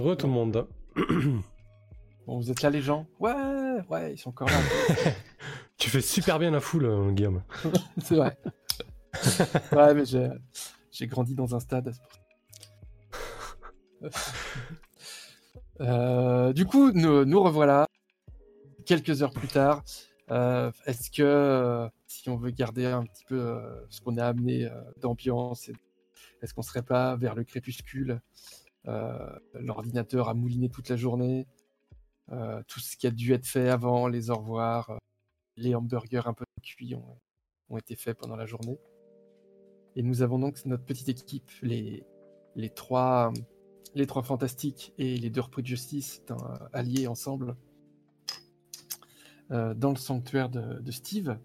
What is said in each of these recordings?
Heureux tout le monde. Bon, vous êtes là les gens? Ouais, ouais, ils sont encore là. tu fais super bien la foule, euh, Guillaume. c'est vrai. ouais, mais j'ai, j'ai grandi dans un stade. Euh, du coup, nous, nous, revoilà quelques heures plus tard. Euh, est-ce que si on veut garder un petit peu ce qu'on a amené d'ambiance, est-ce qu'on serait pas vers le crépuscule? L'ordinateur a mouliné toute la journée. tout ce qui a dû être fait avant, les au revoir, les hamburgers un peu cuits ont, été faits pendant la journée. Et nous avons donc notre petite équipe, les, trois, fantastiques et les deux repris de justice alliés ensemble euh, dans le sanctuaire de, Steve.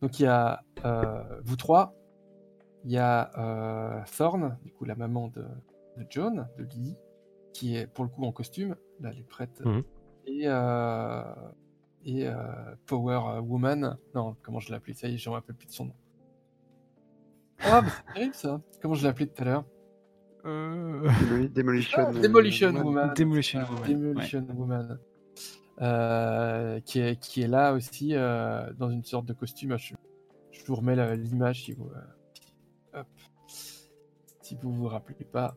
Donc il y a euh, vous trois, il y a euh, Thorn, du coup la maman de, John, de Lily, qui est pour le coup en costume, là elle est prête, mhm. et, et Power Woman, non comment je l'ai appelé, ça y est, je me rappelle plus de son nom. Ah, bah, c'est terrible ça. Comment je l'ai appelé tout à l'heure euh... Demolition, ah, Demolition Woman. Demolition Woman. Demolition Woman. Euh, qui, est, qui est là aussi euh, dans une sorte de costume. Je, je vous remets l'image si vous. Euh, hop. Si vous vous rappelez pas.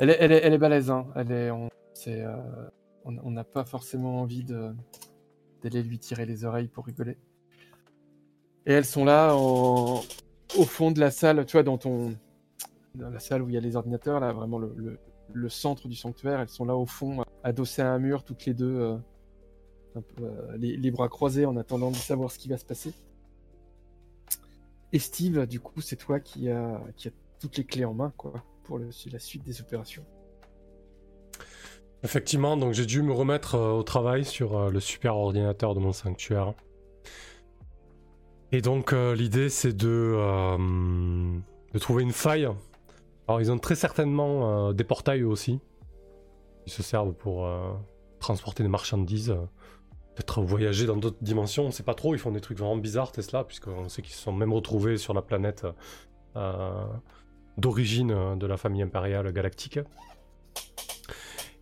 Elle est, elle balèze. On n'a pas forcément envie d'aller lui tirer les oreilles pour rigoler. Et elles sont là au fond de la salle, tu vois, dans ton. Dans la salle où il y a les ordinateurs, là, vraiment le, centre du sanctuaire. Elles sont là au fond, adossées à un mur, toutes les deux, euh, euh, les, bras croisés en attendant de savoir ce qui va se passer. Et Steve, du coup, c'est toi qui a, qui a toutes les clés en main, quoi, la suite des opérations. Effectivement, donc j'ai dû me remettre euh, au travail sur le super ordinateur de mon sanctuaire. Et donc euh, l'idée c'est de, euh, trouver une faille. Alors ils ont très certainement euh, des portails aussi. Ils se servent pour transporter des marchandises. Peut-être voyager dans d'autres dimensions, on sait pas trop. Ils font des trucs vraiment bizarres Tesla, puisqu'on sait qu'ils se sont même retrouvés sur la planète d'origine de la famille impériale galactique.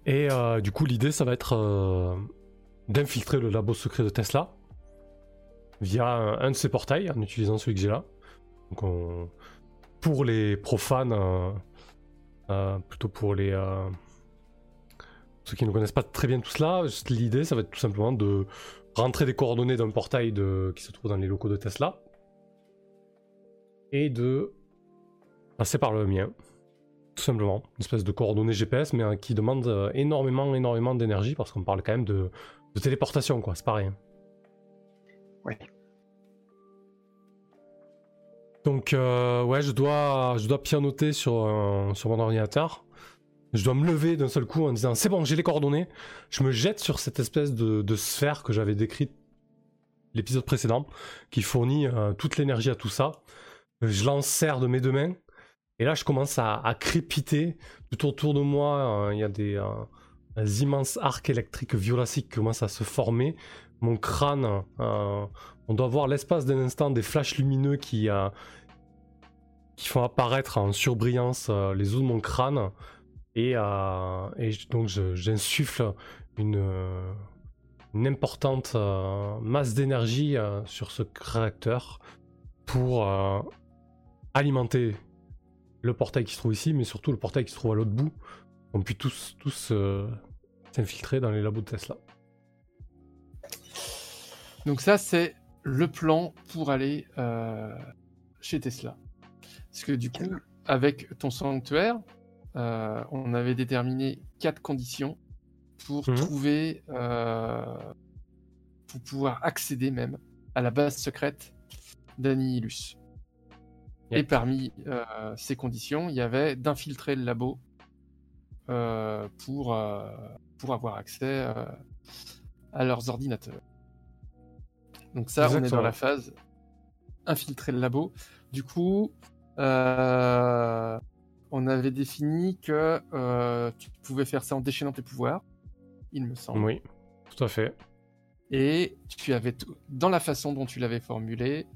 Et du coup l'idée ça va être d'infiltrer le labo secret de Tesla via un, de ces portails en utilisant celui que j'ai là. Donc pour les profanes, euh, euh, plutôt pour les euh, ceux qui ne connaissent pas très bien tout cela, l'idée ça va être tout simplement de rentrer des coordonnées d'un portail de, qui se trouve dans les locaux de Tesla et de passer par le mien. Tout simplement, une espèce de coordonnées GPS, mais qui demande énormément, énormément d'énergie parce qu'on parle quand même de, de téléportation, quoi, c'est pas rien. Donc euh, ouais, je dois, je dois pianoter sur, sur mon ordinateur. Je dois me lever d'un seul coup en disant c'est bon, j'ai les coordonnées. Je me jette sur cette espèce de, sphère que j'avais décrite l'épisode précédent, qui fournit euh, toute l'énergie à tout ça. Je l'enserre de mes deux mains. Et là, je commence à, crépiter. Tout autour de moi, euh, il y a des, immenses arcs électriques violaciques qui commencent à se former mon crâne, euh, on doit voir l'espace d'un instant des flashs lumineux qui, euh, qui font apparaître en surbrillance euh, les os de mon crâne. Et, donc j'insuffle une, une, importante masse d'énergie sur ce réacteur pour alimenter le portail qui se trouve ici, mais surtout le portail qui se trouve à l'autre bout. On puisse tous, tous s'infiltrer dans les labos de Tesla. Donc ça, c'est le plan pour aller euh, chez Tesla. Parce que du coup, avec ton sanctuaire, euh, on avait déterminé quatre conditions pour mhm. trouver, euh, pour pouvoir accéder même à la base secrète d'Annihilus. Et parmi ces conditions, il y avait d'infiltrer le labo pour, pour avoir accès à leurs ordinateurs. Donc ça, on est dans la phase infiltrer le labo. Du coup, euh, on avait défini que euh, tu pouvais faire ça en déchaînant tes pouvoirs, il me semble. Oui, tout à fait. Et tu avais dans la façon dont tu l'avais formulé,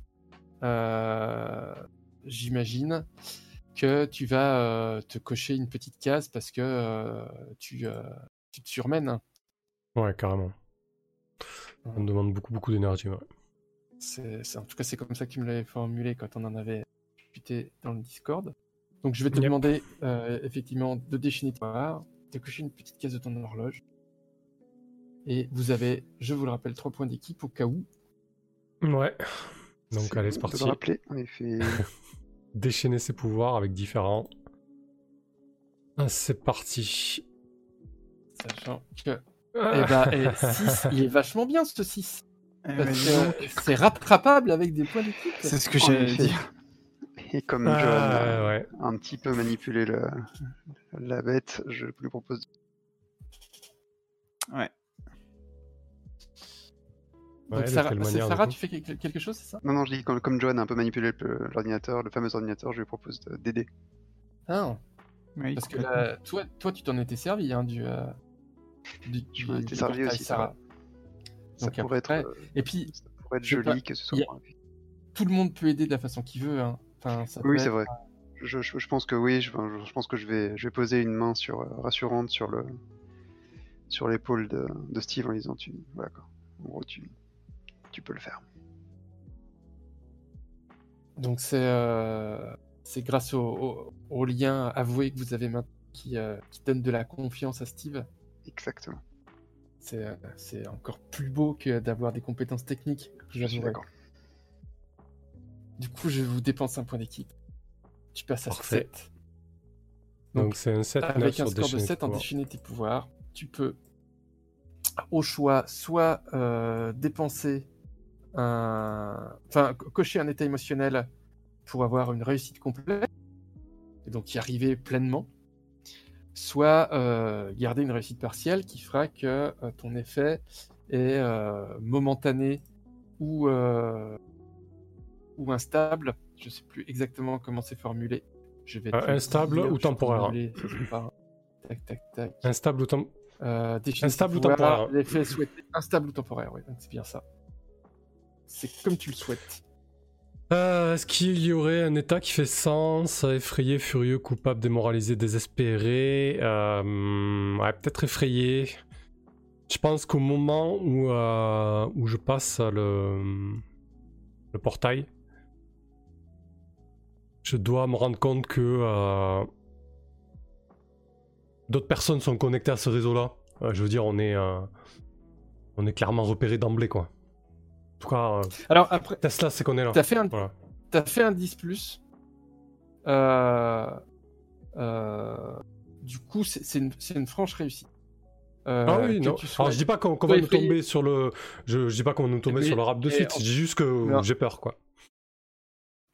euh, j'imagine, que tu vas euh, te cocher une petite case parce que euh, tu, euh, tu te surmènes. Ouais, carrément. Ça me demande beaucoup, beaucoup d'énergie. Ouais. C'est, c'est- en tout cas, c'est comme ça que tu me l'avais formulé quand on en avait discuté dans le Discord. Donc, je vais te Yep. demander effectivement de déchaîner pouvoirs, de cocher une petite case de ton horloge. Et vous avez, je vous le rappelle, trois points d'équipe au cas où. Ouais. Donc, allez, c'est parti. le rappeler, en effet. Déchaîner ses pouvoirs avec différents. Ah, C'est parti. Sachant que. Ah. Eh bah, et 6, il est vachement bien ce 6. Eh ben, c'est rattrapable avec des points d'équipe. C'est ce que j'allais dire. Et comme Ah, John a un petit peu manipulé le- la bête, je lui propose. Ouais. Donc, Sarah, tu fais quelque, chose, c'est ça? Non, non, je dis comme, comme John a un peu manipulé le- l'ordinateur, le fameux ordinateur, je lui propose de- d'aider. Ah, Oui, parce que là, toi, toi, tu t'en étais servi hein, du, euh, du, Je m'en étais servi aussi, Sarah. Ça Donc pourrait, après- être, euh, Et puis, ça pourrait être joli pas, que ce soit. a- tout le monde peut aider de la façon qu'il veut. Hein. Enfin, ça peut Oui, c'est être- vrai. Je, je- je pense que oui, je, je pense que je vais, je vais poser une main sur, euh, rassurante sur le sur l'épaule de, de Steve en lui disant tu, voilà quoi. En gros, tu, tu peux le faire. Donc c'est euh, c'est grâce au, au- au lien avoué que vous avez maintenant qui, euh, qui donne de la confiance à Steve. Exactement. C'est euh, c'est encore plus beau que d'avoir des compétences techniques. Je suis d'accord. Du coup, je vous dépense un point d'équipe. Tu passes à Parfait. 7. Donc, c'est un 7 Avec un sur score de déchaîner 7 ses en déchaîner tes pouvoirs, tu peux, au choix, soit euh, dépenser un. Enfin, co- cocher un état émotionnel pour avoir une réussite complète, et donc y arriver pleinement, soit euh, garder une réussite partielle qui fera que euh, ton effet est euh, momentané ou, ou instable. Je sais plus exactement comment c'est formulé. Je vais instable ou temporaire. Tac, tac, tac. Instable ou tem- déchaîner Instable ou temporaire L'effet souhaité. Instable ou temporaire, oui, c'est bien ça. C'est comme tu le souhaites. Euh, Est-ce qu'il y aurait un état qui fait sens Effrayé, furieux, coupable, démoralisé, désespéré euh, Ouais, peut-être effrayé. Je pense qu'au moment où, euh, où je passe le, le portail, je dois me rendre compte que d'autres personnes sont connectées à ce réseau-là. Je veux dire, on est, on est clairement repéré d'emblée, quoi. Tout cas, euh, Alors après, Tesla, c'est qu'on est là. t'as fait un, Voilà. t'as fait un 10 plus. Euh, euh, du coup, c'est une, c'est une franche réussite. Euh, Ah oui, non. tu Alors je dis pas qu'on va nous tomber sur le. Je, je dis pas qu'on va nous tomber sur le rap de suite. en- Je dis juste que j'ai peur, quoi.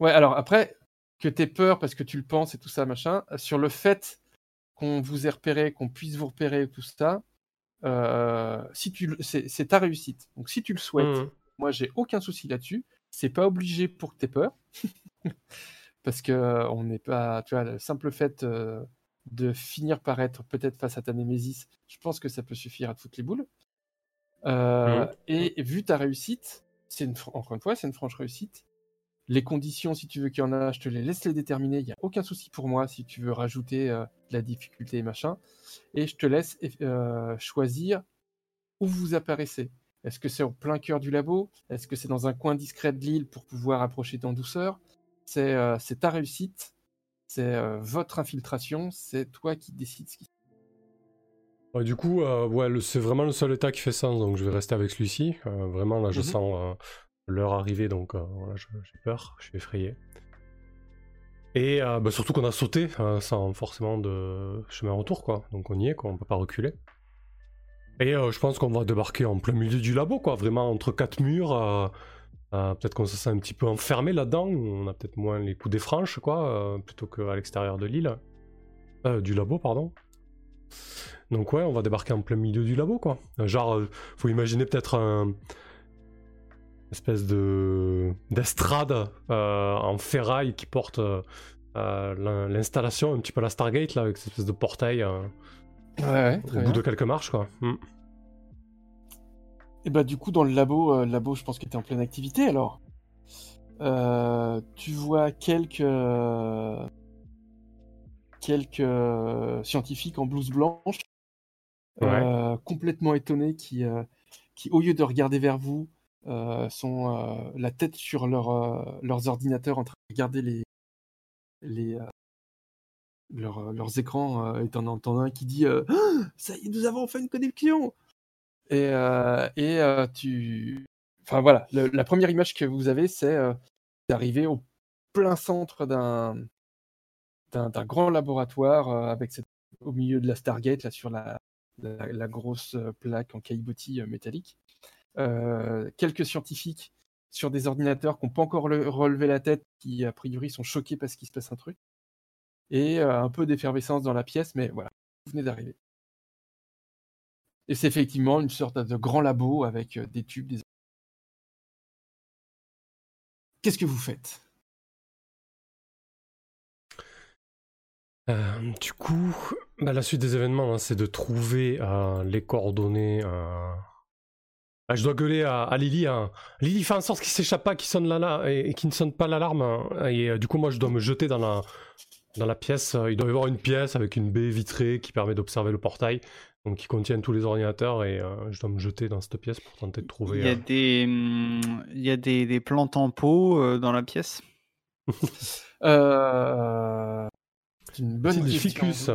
Ouais, alors après, que t'aies peur parce que tu le penses et tout ça, machin, sur le fait qu'on vous ait repéré, qu'on puisse vous repérer, tout ça, euh, si tu, c'est ta réussite. Donc si tu le souhaites, Mhm. Moi j'ai aucun souci là-dessus. C'est pas obligé pour que t'aies peur, parce que euh, on n'est pas, tu vois, le simple fait euh, de finir par être peut-être face à ta némésis, je pense que ça peut suffire à te foutre les boules. Euh, Mhm. Et vu ta réussite, c'est une, encore une fois, c'est une franche réussite. Les conditions, si tu veux qu'il y en a, je te les laisse les déterminer. Il n'y a aucun souci pour moi si tu veux rajouter euh, de la difficulté et machin. Et je te laisse euh, choisir où vous apparaissez. Est-ce que c'est au plein cœur du labo? Est-ce que c'est dans un coin discret de l'île pour pouvoir approcher en douceur? C'est euh, ta réussite, c'est euh, votre infiltration, c'est toi qui décides ce qui Ouais, du coup, euh, ouais, c'est vraiment le seul état qui fait sens, donc je vais rester avec celui-ci. Vraiment, là, je Mhm. sens l'heure arriver, donc voilà, j'ai peur, je suis effrayé. Et euh, bah, surtout qu'on a sauté euh, sans forcément de chemin retour, quoi. Donc on y est, quoi, on peut pas reculer. Et euh, je pense qu'on va débarquer en plein milieu du labo, quoi, vraiment entre quatre murs. euh, euh, peut-être qu'on se sent un petit peu enfermé là-dedans, on a peut-être moins les coups des franches, quoi, plutôt qu'à l'extérieur de l'île. Du labo, pardon. Donc ouais, on va débarquer en plein milieu du labo, quoi. Genre, faut imaginer peut-être un espèce de d'estrade en ferraille qui porte l'in- l'installation, un petit peu la Stargate là, avec cette espèce de portail Ouais, ouais, au bout bien. de quelques marches, quoi. Hmm. Et bah du coup dans le labo, euh, le labo je pense qu'il était en pleine activité alors. Euh, tu vois quelques quelques euh, scientifiques en blouse blanche, Ouais. euh, complètement étonnés, qui, euh, qui, au lieu de regarder vers vous, euh, sont euh, la tête sur leur, euh, leurs ordinateurs en train de regarder les, les, euh, leurs, écrans. euh, et t'en entends un qui dit euh, Ah, Ça y est, nous avons fait une connexion Et, et tu. Enfin voilà, la première image que vous avez, c'est d'arriver au plein centre d'un d'un grand laboratoire avec au milieu de la Stargate, là sur la, la, grosse plaque en caillebotis métallique. Quelques scientifiques sur des ordinateurs qui n'ont pas encore le- relevé la tête, qui a priori sont choqués parce qu'il se passe un truc. Et euh, un peu d'effervescence dans la pièce, mais voilà, vous venez d'arriver. Et c'est effectivement une sorte de grand labo avec euh, des tubes, des... Qu'est-ce que vous faites? Euh, du coup, bah, la suite des événements, hein, c'est de trouver les coordonnées. euh. Ah, je dois gueuler à, à Lily. hein. Lily, fais en sorte qu'il s'échappe pas, qu'il sonne la, et, ne sonne pas l'alarme. hein. Et du coup, moi, je dois me jeter dans la, dans la pièce. Il doit y avoir une pièce avec une baie vitrée qui permet d'observer le portail, donc qui contient tous les ordinateurs. Et euh, je dois me jeter dans cette pièce pour tenter de trouver. Il y a euh, des, hum, il y a des, des plantes en pot euh, dans la pièce. Euh, C'est une bonne c'est des question. ficus.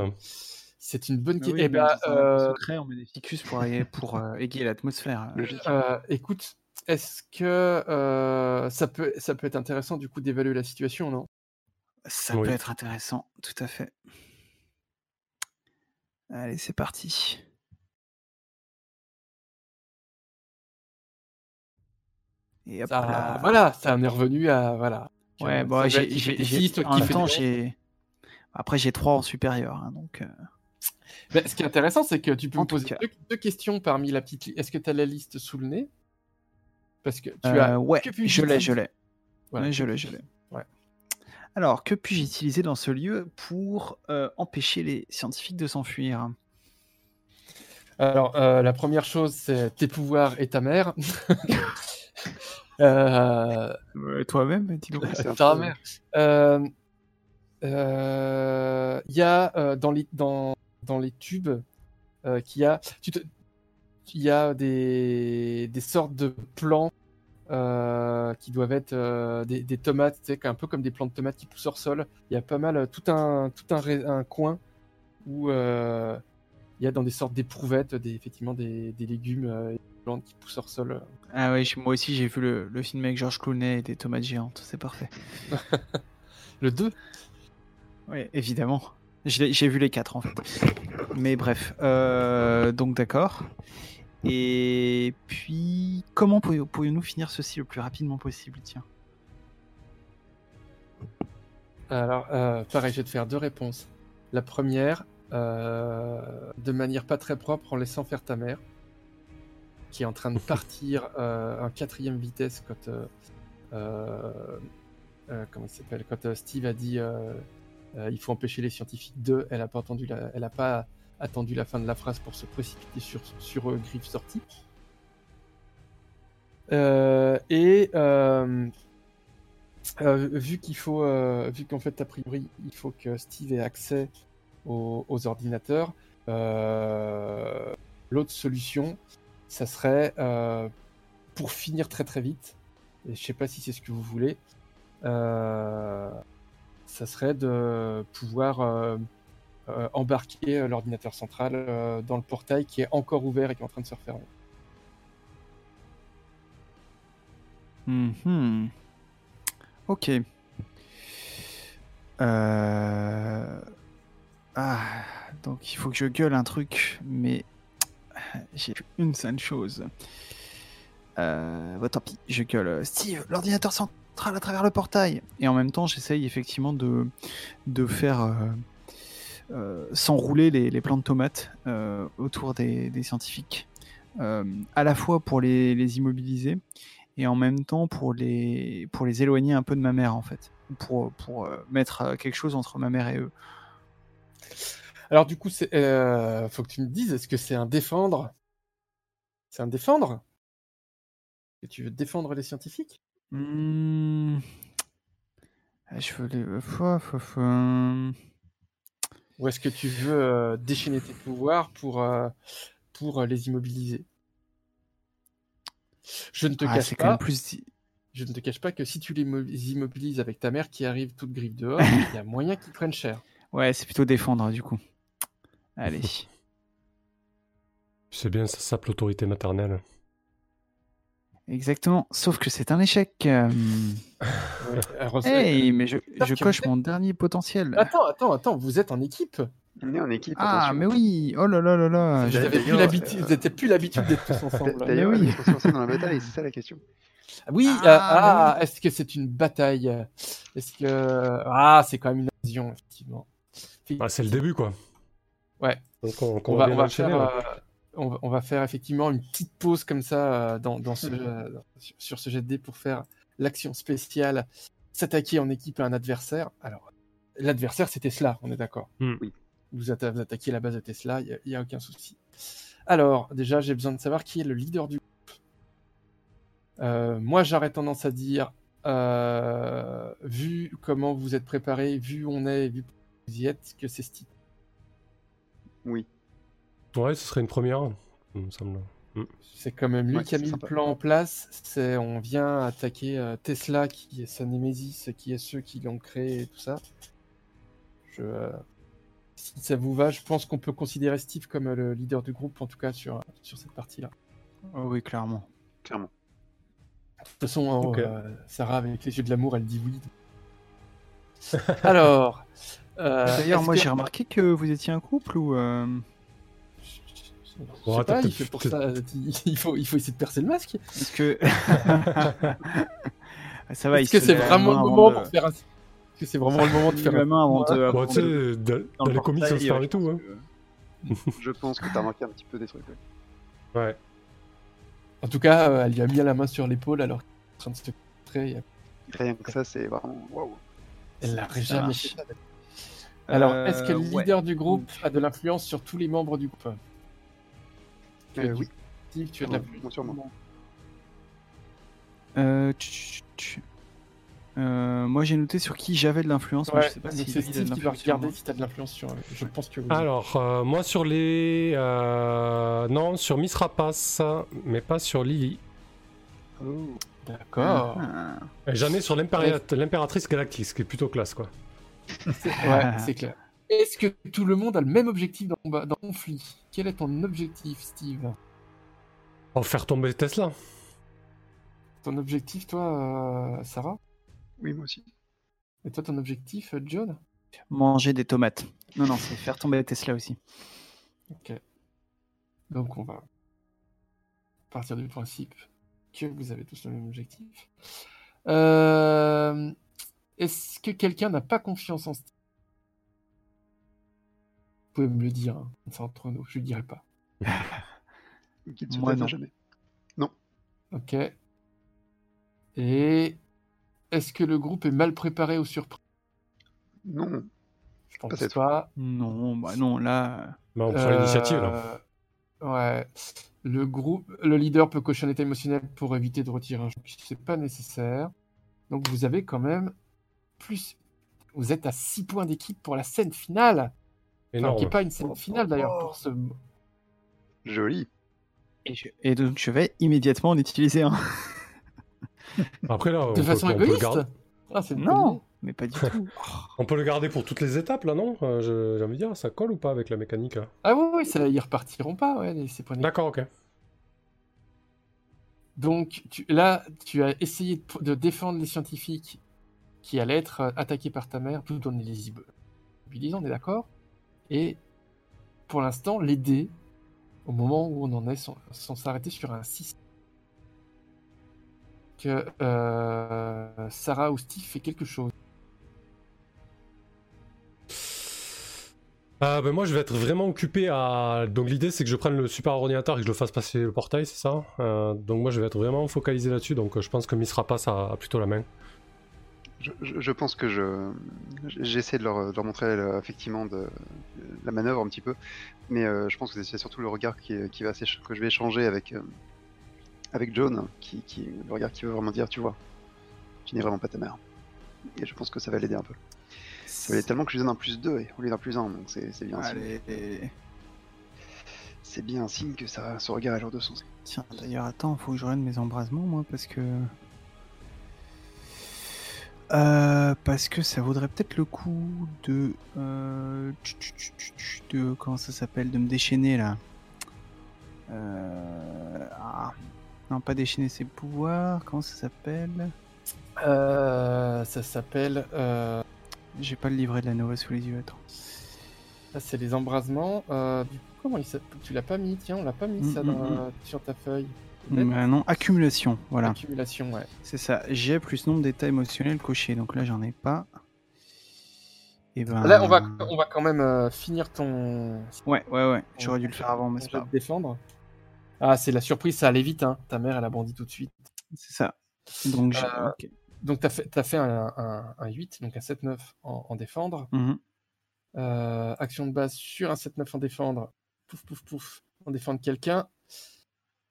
C'est une bonne question. oui, Eh ben, euh, secret, on met des ficus pour, pour euh, égayer l'atmosphère. Euh, écoute, est-ce que euh, ça, peut, ça peut être intéressant du coup d'évaluer la situation, non? Ça Oui. peut être intéressant, tout à fait. Allez, c'est parti. Et hop Ça- là. Voilà, ça en est revenu à. Voilà. Ouais, bon, j'ai, en même temps, j'ai. Après, j'ai trois en supérieur, hein, donc. euh, Ben, ce qui est intéressant, c'est que tu peux En me poser deux, deux questions parmi la petite. li- Est-ce que tu as la liste sous le nez? Parce que tu euh, as. ouais, que puis-je je l'ai, je l'ai. Voilà. Ouais, je l'ai, je l'ai. Alors, que puis-je utiliser dans ce lieu pour euh, empêcher les scientifiques de s'enfuir? Alors, euh, la première chose, c'est tes pouvoirs et ta mère. euh, Toi-même, dis donc. Ta mère. Il y a dans, les, dans, dans les tubes qu'il y a, tu te- il y a des, des sortes de plants euh, qui doivent être euh, des, des tomates, un peu comme des plants de tomates qui poussent hors sol. Il y a pas mal, euh, tout un, tout un, coin où euh, il y a dans des sortes d'éprouvettes, des, effectivement des, des légumes et des plantes qui poussent hors sol. Ah oui, moi aussi, j'ai vu le, le film avec Georges Clooney et des tomates géantes, c'est parfait. Le 2 Oui, évidemment. J'ai vu les quatre en fait. Mais bref, donc d'accord. Et puis, comment pourrions- pourrions-nous finir ceci le plus rapidement possible Tiens? Alors, euh, pareil, je vais te faire deux réponses. La première, euh, de manière pas très propre, en laissant faire ta mère, qui est en train de partir euh, en quatrième vitesse quand, euh, comment il s'appelle, quand Steve a dit il faut empêcher les scientifiques de, elle a pas entendu, la, elle a pas attendu la fin de la phrase pour se précipiter sur sur euh, Griff sortie. Euh, et euh, euh, vu qu'il faut, vu qu'en fait a priori il faut que Steve ait accès aux, ordinateurs, l'autre solution, ça serait pour finir très très vite. Et je sais pas si c'est ce que vous voulez. ça serait de pouvoir embarquer euh, l'ordinateur central euh, dans le portail qui est encore ouvert et qui est en train de se refermer. Mhm. Ok. Euh... Ah, donc il faut que je gueule un truc, mais j'ai une seule chose. Euh, bah, tant pis, je gueule. Steve, l'ordinateur central à travers le portail. Et en même temps, j'essaye effectivement de, de faire euh, euh, s'enrouler les, les plants de tomates euh, autour des, des scientifiques. Euh, à la fois pour les, les immobiliser et en même temps pour les, pour les éloigner un peu de ma mère en fait. Pour, pour euh, mettre euh, quelque chose entre ma mère et eux. Alors du coup, c'est, euh, faut que tu me dises, est-ce que c'est un défendre? C'est un défendre? Et tu veux défendre les scientifiques? Hmm. Ah, Je veux les. Ou est-ce que tu veux euh, déchaîner tes pouvoirs pour, euh, pour euh, les immobiliser? Je ne te Ah, cache c'est quand même pas. plus. Je ne te cache pas que si tu les immobilises avec ta mère qui arrive toute griffe dehors, il y a moyen qu'ils prennent cher. Ouais, c'est plutôt défendre du coup. Allez. C'est bien, ça s'appelle l'autorité maternelle. Exactement. Sauf que c'est un échec. Euh, alors, Hey, mais je, coche mon dernier potentiel. Attends, attends, attends, vous êtes en équipe? On est en équipe. Ah, attention. mais oui. Oh là là là là. Vous n'avez plus d'ailleurs, l'habitude, euh, plus l'habitude d'être tous ensemble. D'ailleurs, oui. ils sont censés dans la bataille, c'est ça la question. Oui, Ah, euh, ah, est-ce que c'est une bataille? Est-ce que ah, c'est quand même une invasion effectivement. Ah, c'est le début, quoi. Ouais. Donc on, On va, on faire, euh, on, va, on va faire effectivement une petite pause comme ça euh, dans, dans ce, euh, sur- sur ce jet de dés pour faire l'action spéciale, s'attaquer en équipe à un adversaire. Alors, l'adversaire c'est Tesla, on est d'accord. Hmm. Oui. Vous, atta- vous attaquez la base de Tesla, il n'y a, aucun souci. Alors, déjà, j'ai besoin de savoir qui est le leader du groupe. Euh, moi, j'aurais tendance à dire, euh, vu comment vous êtes préparé, vu où on est, vu où vous y êtes, que c'est Steve. Oui. Ouais, ce serait une première, il me semble. C'est quand même lui Ouais, qui a mis sympa. le plan en place. C'est on vient attaquer euh, Tesla, qui est sa némésis, qui est ceux qui l'ont créé et tout ça. Je, euh, si ça vous va, je pense qu'on peut considérer Steve comme euh, le leader du groupe, en tout cas sur, sur cette partie-là. Oh oui, clairement. Clairement. De toute façon, hein, euh, Sarah, avec les yeux de l'amour, elle dit oui. Alors. euh, D'ailleurs, moi que- j'ai remarqué que vous étiez un couple ou. Euh, pas, il fait pour ça. Il faut, il faut essayer de percer le masque. Est-ce que. Ça va, Est-ce que c'est vraiment le moment de- pour faire un... Est-ce que c'est vraiment le moment de faire un... main avant de. Bon, tu sais, dans, dans les comics, ça se ouais, et tout. je Hein. pense que- Je pense que t'as remarqué un petit peu des trucs. ouais. Ouais. En tout cas, euh, elle lui a mis la main sur l'épaule alors qu'elle est en train de se concentrer. Rien que ça, c'est vraiment waouh. Elle l'a Ça jamais fait. Alors, Euh, est-ce que le ouais. leader du groupe a de l'influence sur tous les membres du groupe? Tu as Euh, dit- oui. Steve, tu as de l'influence. bon, sûrement. Euh. Euh, moi j'ai noté sur qui j'avais de l'influence, mais je sais pas si c'est Steve qui va regarder si tu as de l'influence sur. Je pense que oui. Alors, euh, moi sur les. euh, non, sur Miss Rapace, mais pas sur Lily. D'accord. Ah. Ai sur l'impératrice galactique, ce qui est plutôt classe, quoi. Ouais, c'est clair. Est-ce que tout le monde a le même objectif dans, dans le conflit? Quel est ton objectif, Steve? Oh, faire tomber Tesla. Ton objectif, toi, euh, Sarah? Oui, moi aussi. Et toi, ton objectif, euh, John? Manger des tomates. Non, non, c'est faire tomber Tesla aussi. Ok. Donc on va partir du principe que vous avez tous le même objectif. Euh, Est-ce que quelqu'un n'a pas confiance en Steve? Pouvez me le dire, hein, c'est entre nous, je ne le dirai pas. Qu'il ne se Moi, non. jamais. Ok. Et est-ce que le groupe est mal préparé aux surprises? Non. Je pense Peut-être. pas. Non, bah non, là. Bah, on prend l'initiative, là. Euh, Ouais. Le groupe, le leader peut cocher un état émotionnel pour éviter de retirer un jeu. C'est pas nécessaire. Donc vous avez quand même plus. Vous êtes à 6 points d'équipe pour la scène finale. Enfin, qui n'est pas une scène finale d'ailleurs pour ce. Joli. Et, je- et donc je vais immédiatement en utiliser un. Après, là, on De peut- façon on peut le égoïste. garder- Ah, Non, mais pas du tout. On peut le garder pour toutes les étapes, là, non? Euh, je- J'ai envie de dire, ça colle ou pas avec la mécanique là? Ah oui, oui, ça, ils repartiront pas, ouais, ces points. D'accord, ok. Donc tu, là, tu as essayé de, de défendre les scientifiques qui allaient être euh, attaqués par ta mère, tout en les immobilisant, on est d'accord? Et pour l'instant, les dés, au moment où on en est, sont, sont s'arrêter sur un 6. Que euh, Sarah ou Steve fait quelque chose. Ah, ben moi, je vais être vraiment occupé à. Donc, l'idée, c'est que je prenne le super ordinateur et que je le fasse passer le portail, c'est ça? Euh, Donc, moi, je vais être vraiment focalisé là-dessus. Donc, je pense que Miss Rapace a plutôt la main. Je, pense que je j'essaie de leur, de leur montrer euh, effectivement de, la manœuvre un petit peu, mais euh, je pense que c'est surtout le regard qui, qui va que je vais échanger avec euh, avec John, qui, qui le regard qui veut vraiment dire, tu vois, tu n'es vraiment pas ta mère. Et je pense que ça va l'aider un peu. Ça valait tellement que je lui donne un plus 2 au lieu d'un plus 1, donc c'est c'est bien. un signe. Allez. C'est bien un signe que ça, ce regard a genre de sens. Tiens, d'ailleurs, attends, faut que je règne mes embrasements, moi, parce que. Euh, parce que ça vaudrait peut-être le coup de. euh, de comment ça s'appelle De me déchaîner là. Euh, ah. Non, pas déchaîner ses pouvoirs. Comment ça s'appelle? Ça s'appelle. J'ai pas le livret de la Nova sous les yeux, attends. ça, c'est les embrasements. Du coup, comment il s'appelle? Tu l'as pas mis Tiens, on l'a pas mis Mm, ça mm, dans- sur ta feuille. Euh, non, accumulation, voilà. Accumulation, ouais. C'est ça. J'ai plus nombre d'états émotionnels cochés. Donc là, j'en ai pas. Et ben. Là, on va, on va quand même euh, finir ton. Ouais, ouais, ouais. J'aurais dû le faire avant, mais c'est pas défendre. Ah, c'est la surprise, ça allait vite, hein. Ta mère, elle a bondi tout de suite. C'est ça. Donc, j'ai. Euh. Donc, t'as fait, t'as fait un, un, un 8, donc un 7-9 en, en défendre. Mhm. Euh, action de base sur un 7-9 en défendre. Pouf, pouf, pouf. En défendre quelqu'un.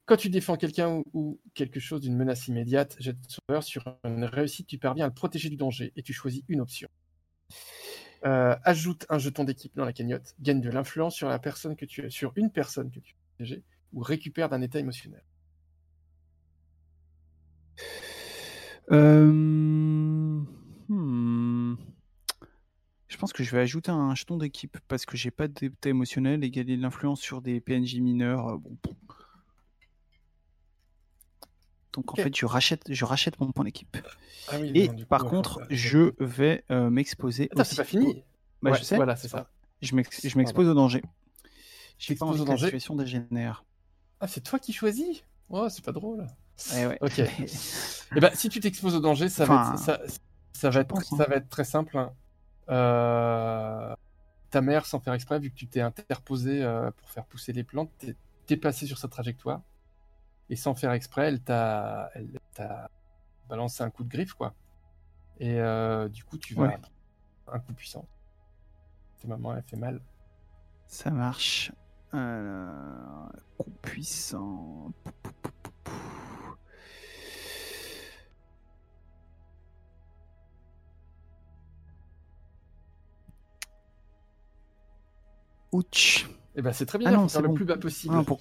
Quand tu défends quelqu'un ou, quelque chose d'une menace immédiate, jet de sauveur sur une réussite, tu parviens à le protéger du danger et tu choisis une option. Euh, ajoute un jeton d'équipe dans la cagnotte, gagne de l'influence sur la personne que tu sur une personne que tu as protégée ou récupère d'un état émotionnel. Euh, hmm. Je pense que je vais ajouter un jeton d'équipe parce que j'ai pas d'état émotionnel et gagner de l'influence sur des PNJ mineurs. euh, Bon. Donc en fait, je rachète, je rachète mon point d'équipe. Ah oui, Et non, du coup, par ouais, contre, je vais euh, m'exposer. Attends, c'est pas fini. Bah, Ouais, je sais. Voilà, c'est ça. Je m'ex- je m'expose au danger. J'ai pas envie au que la danger. situation dégénère. Ah, c'est toi qui choisis? Oh, c'est pas drôle. Ouais, ouais. Ok. Eh ben, si tu t'exposes au danger, ça va être, ça, ça va je être, pense, hein. ça va être très simple. hein. Euh, ta mère, sans faire exprès, vu que tu t'es interposé euh, pour faire pousser les plantes, t'es, t'es passé sur sa trajectoire. Et sans faire exprès, elle t'a, elle t'a balancé un coup de griffe, quoi. Et euh, du coup, tu vas Ouais. un coup puissant. Ta maman, elle fait mal. Ça marche. Euh, coup puissant. Ouch. Et ben, c'est très bien, Ah non, faire le bon. plus bas possible. Ah, pour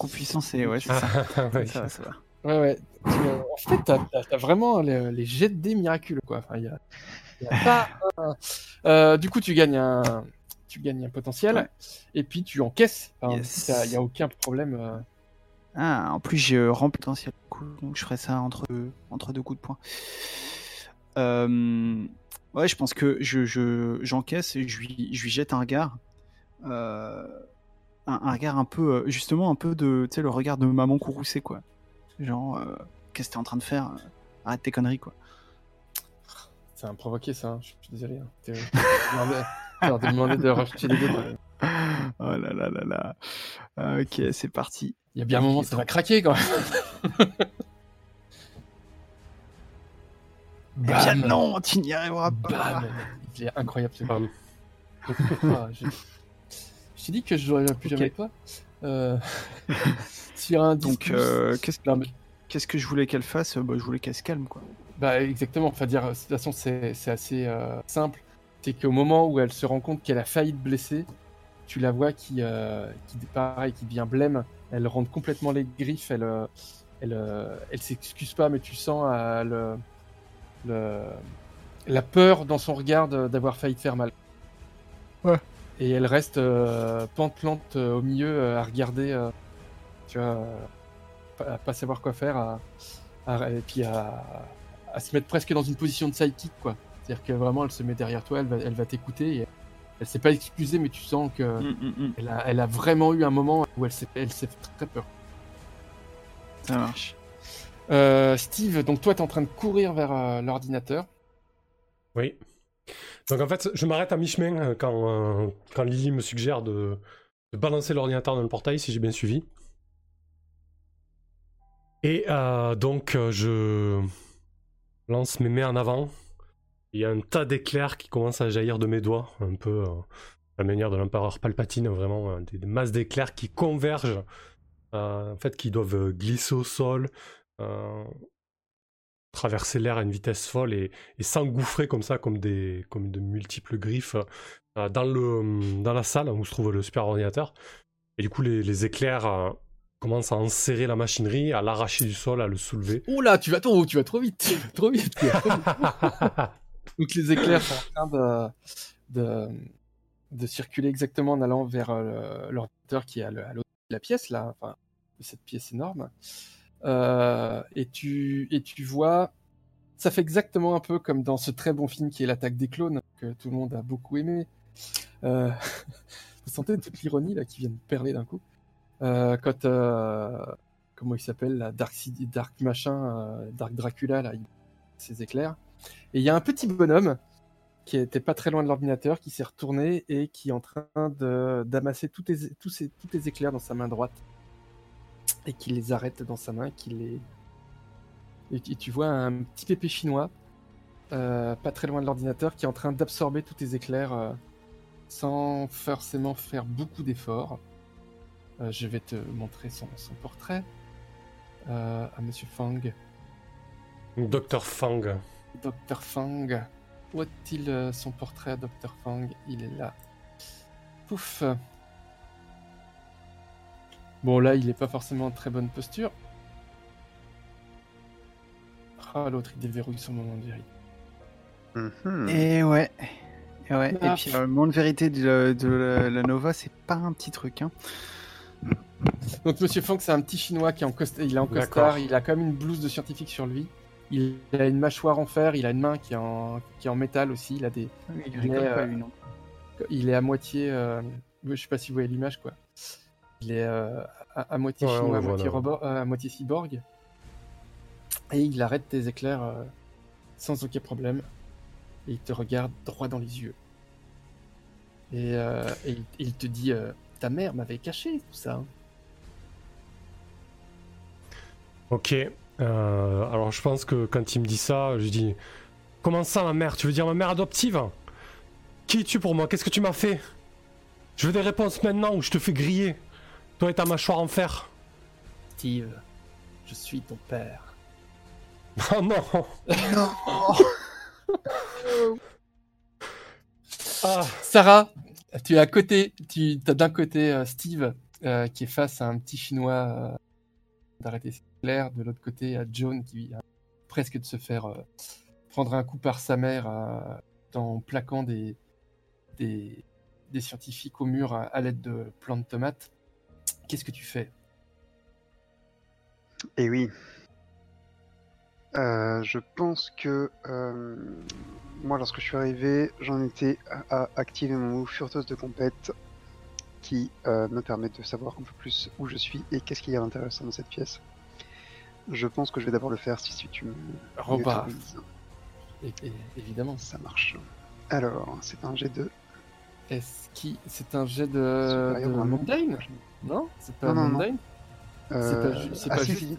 ouais, c'est ça. Ah, ouais. ça va, ça va. Ouais, ouais. Tu, euh, en fait, t'as, t'as vraiment les, les jets de dés miraculeux, quoi. Enfin, il y a, y a pas un- Euh, du coup, tu gagnes un, tu gagnes un potentiel, Ouais. et puis tu encaisses. Enfin, Yes. Il y a aucun problème. euh. Ah, en plus, j'ai rempli potentiel donc je ferai ça entre, entre deux coups de poing. Euh, ouais, je pense que je, je, j'encaisse et je lui, je lui jette un regard. Euh, un, un regard un peu, euh, justement, un peu de, tu sais, le regard de maman courroucée, quoi. Genre, euh, qu'est-ce que t'es en train de faire Arrête tes conneries, quoi. C'est un provoqué, ça. hein. Je suis désolé. hein. T'es- demandé- t'as demandé de rejeter les quoi. Oh là là là là. Ok, c'est parti. Il y a bien un moment, ça va craquer quand même. Eh bien non, tu n'y arriveras pas. Bam Il est incroyable ce Bam. Ah, je... t'ai dit que je jouerais plus jamais avec toi. Euh... Sur un 10 Donc, euh, qu'est-ce Non, mais- qu'est-ce que je voulais qu'elle fasse? Bah, Je voulais qu'elle se calme, quoi. Bah exactement, enfin dire, de toute façon c'est c'est assez euh, simple. C'est qu'au moment où elle se rend compte qu'elle a failli te blesser, tu la vois qui, euh, qui pareil, qui devient blême. Elle rentre complètement les griffes, elle, euh, elle, euh, elle s'excuse pas, mais tu sens euh, le, le, la peur dans son regard de- d'avoir failli te faire mal. Ouais. Et elle reste euh, pantelante euh, au milieu euh, à regarder, euh, tu vois, euh, pas- à pas savoir quoi faire, à, à- et puis à, à se mettre presque dans une position de sidekick, quoi. C'est-à-dire que vraiment, elle se met derrière toi, elle va, elle va t'écouter. Et elle s'est pas excusée, mais tu sens que Mm, mm, mm. elle, a, elle a vraiment eu un moment où elle s'est, elle s'est fait très peur. Ça marche. Euh, Steve, donc toi, t'es en train de courir vers euh, l'ordinateur. Oui. Donc en fait, je m'arrête à mi-chemin euh, quand, euh, quand Lily me suggère de, balancer l'ordinateur dans le portail, si j'ai bien suivi. Et euh, donc, je lance mes mains en avant. Il y a un tas d'éclairs qui commencent à jaillir de mes doigts, un peu à la manière de l'empereur Palpatine, vraiment, des, des masses d'éclairs qui convergent, en fait, qui doivent glisser au sol. Traverser l'air à une vitesse folle et, et s'engouffrer comme ça, comme, des, comme de multiples griffes, euh, dans, le, dans la salle où se trouve le super ordinateur. Et du coup, les, les éclairs euh, commencent à enserrer la machinerie, à l'arracher du sol, à le soulever. Oh là, tu vas trop, tu vas trop vite, tu vas trop vite. trop vite. Donc les éclairs sont en train de, de, de circuler exactement en allant vers euh, l'ordinateur qui est à l'autre de la pièce, là, enfin, cette pièce énorme. Euh, et, tu, et tu vois, ça fait exactement un peu comme dans ce très bon film qui est L'attaque des clones, que tout le monde a beaucoup aimé. Euh, vous sentez toute l'ironie là qui vient de perler d'un coup. Euh, quand, comment il s'appelle, là, Dark, City- Dark machin, Dark Dracula, là, il ses éclairs. Et il y a un petit bonhomme qui était pas très loin de l'ordinateur, qui s'est retourné et qui est en train d'amasser tous tous, tous éclairs dans sa main droite. Et qui les arrête dans sa main, qui les... Et tu- tu vois un petit pépé chinois, euh, pas très loin de l'ordinateur, qui est en train d'absorber tous tes éclairs euh, sans forcément faire beaucoup d'efforts. Euh, je vais te montrer son, son portrait à Monsieur Fang. Dr. Fang. Dr Fang. Où euh, son portrait, Dr Fang? Il est là. Pouf. Bon, là, il est pas forcément en très bonne posture. Ah, l'autre, il déverrouille son moment de vérité. Mhm. Et ouais. Et, ouais. Ah. Et puis, euh, le monde vérité de, de la, la Nova, c'est pas un petit truc. Hein. Donc, Monsieur Fang, c'est un petit chinois qui est en, costa- il est en costard. Il a quand même une blouse de scientifique sur lui. Il a une mâchoire en fer. Il a une main qui est en, qui est en métal aussi. Il a des, Il rigole pas, euh, lui, non. il est à moitié. euh, Je sais pas si vous voyez l'image, quoi. Il est euh, à, à moitié Ouais, chinois, à moitié, robot, euh, à moitié cyborg. Et il arrête tes éclairs euh, sans aucun problème. Et il te regarde droit dans les yeux. Et, euh, et il, il te dit euh, Ta mère m'avait caché tout ça. Ok. euh, alors je pense que quand il me dit ça, je dis Comment ça, ma mère? Tu veux dire ma mère adoptive? Qui es-tu pour moi? Qu'est-ce que tu m'as fait? Je veux des réponses maintenant ou je te fais griller? Toi et ta mâchoire en fer. Steve, je suis ton père. Oh non Ah Sarah, tu es à côté, tu as d'un côté euh, Steve euh, qui est face à un petit chinois euh, d'arrêter ses éclairs, de l'autre côté à John qui vient presque de se faire euh, prendre un coup par sa mère euh, en plaquant des, des, des scientifiques au mur à, à l'aide de plants de tomates. Qu'est-ce que tu fais? Et oui. Euh, je pense que euh, moi, lorsque je suis arrivé, j'en étais à, à activer mon move Furteuse de compète qui euh, me permet de savoir un peu plus où je suis et qu'est-ce qu'il y a d'intéressant dans cette pièce. Je pense que je vais d'abord le faire si, si tu me. Et- et- Évidemment. Ça marche. Alors, c'est un G2. Est-ce qui c'est un jet de, mundane Non, c'est pas Non, non, mundane. Euh, pas ju- c'est ah, pas si, juste- si,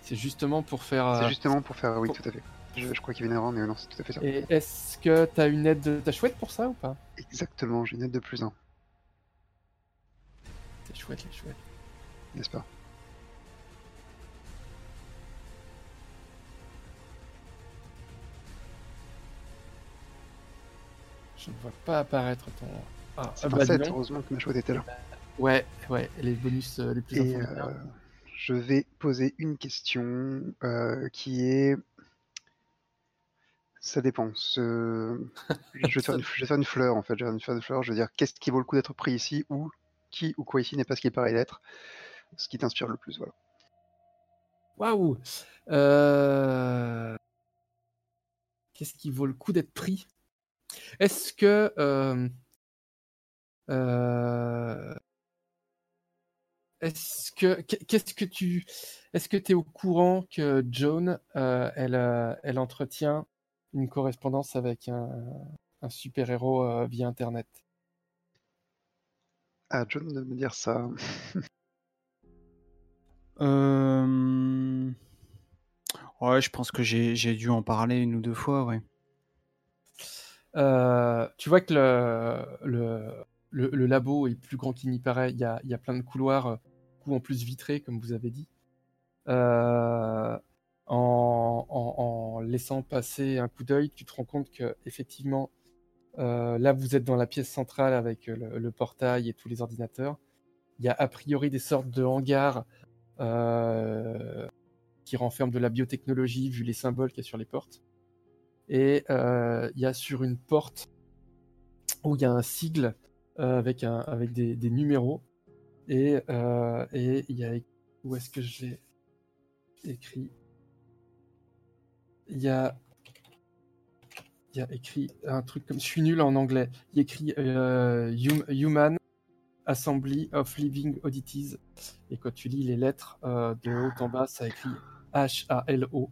C'est justement pour faire. euh, C'est justement pour faire. Oui, pour- tout à fait. Je, je crois qu'il y avait une erreur, mais non, c'est tout à fait ça. Et est-ce que t'as une aide de ta chouette pour ça ou pas? Exactement, j'ai une aide de plus 1, C'est chouette, les chouettes. n'est-ce pas? Je ne vois pas apparaître ton. Ah, C'est ah pas bah, ça, dis donc. heureusement que ma chouette était là. Ouais, ouais, les bonus euh, les plus Et importants. euh, je vais poser une question euh, qui est. Ça dépend. Je, vais faire une, je vais faire une fleur en fait. Je vais faire une fleur. Je veux dire, qu'est-ce qui vaut le coup d'être pris ici ou qui ou quoi ici n'est pas ce qui paraît l'être. Ce qui t'inspire le plus, voilà. Waouh Euh, Qu'est-ce qui vaut le coup d'être pris? Est-ce que. euh, euh, Est-ce que. qu'est- Qu'est-ce que tu. Est-ce que tu es au courant que Joan, euh, elle, euh, elle entretient une correspondance avec un, un super-héros euh, via Internet? Ah, John de me dire ça. Euh... Ouais, je pense que j'ai j'ai dû en parler une ou deux fois, ouais. Euh, tu vois que le, le, le, labo est plus grand qu'il n'y paraît. Il y a, y a plein de couloirs, euh, coup en plus vitrés, comme vous avez dit. Euh, en, en- laissant passer un coup d'œil, tu te rends compte que effectivement, là vous êtes dans la pièce centrale avec le, portail et tous les ordinateurs. Il y a a priori des sortes de hangars qui renferment de la biotechnologie vu les symboles qu'il y a sur les portes. Et euh, il y a sur une porte où il y a un sigle euh, avec, avec des, numéros. Et, euh, et il y a. Où est-ce que je l'ai écrit? Il y a. Il y a écrit un truc comme. Je suis nul en anglais. Il écrit hum- Human Assembly of Living Oddities. Et quand tu lis les lettres de haut en bas, ça écrit H-A-L-O.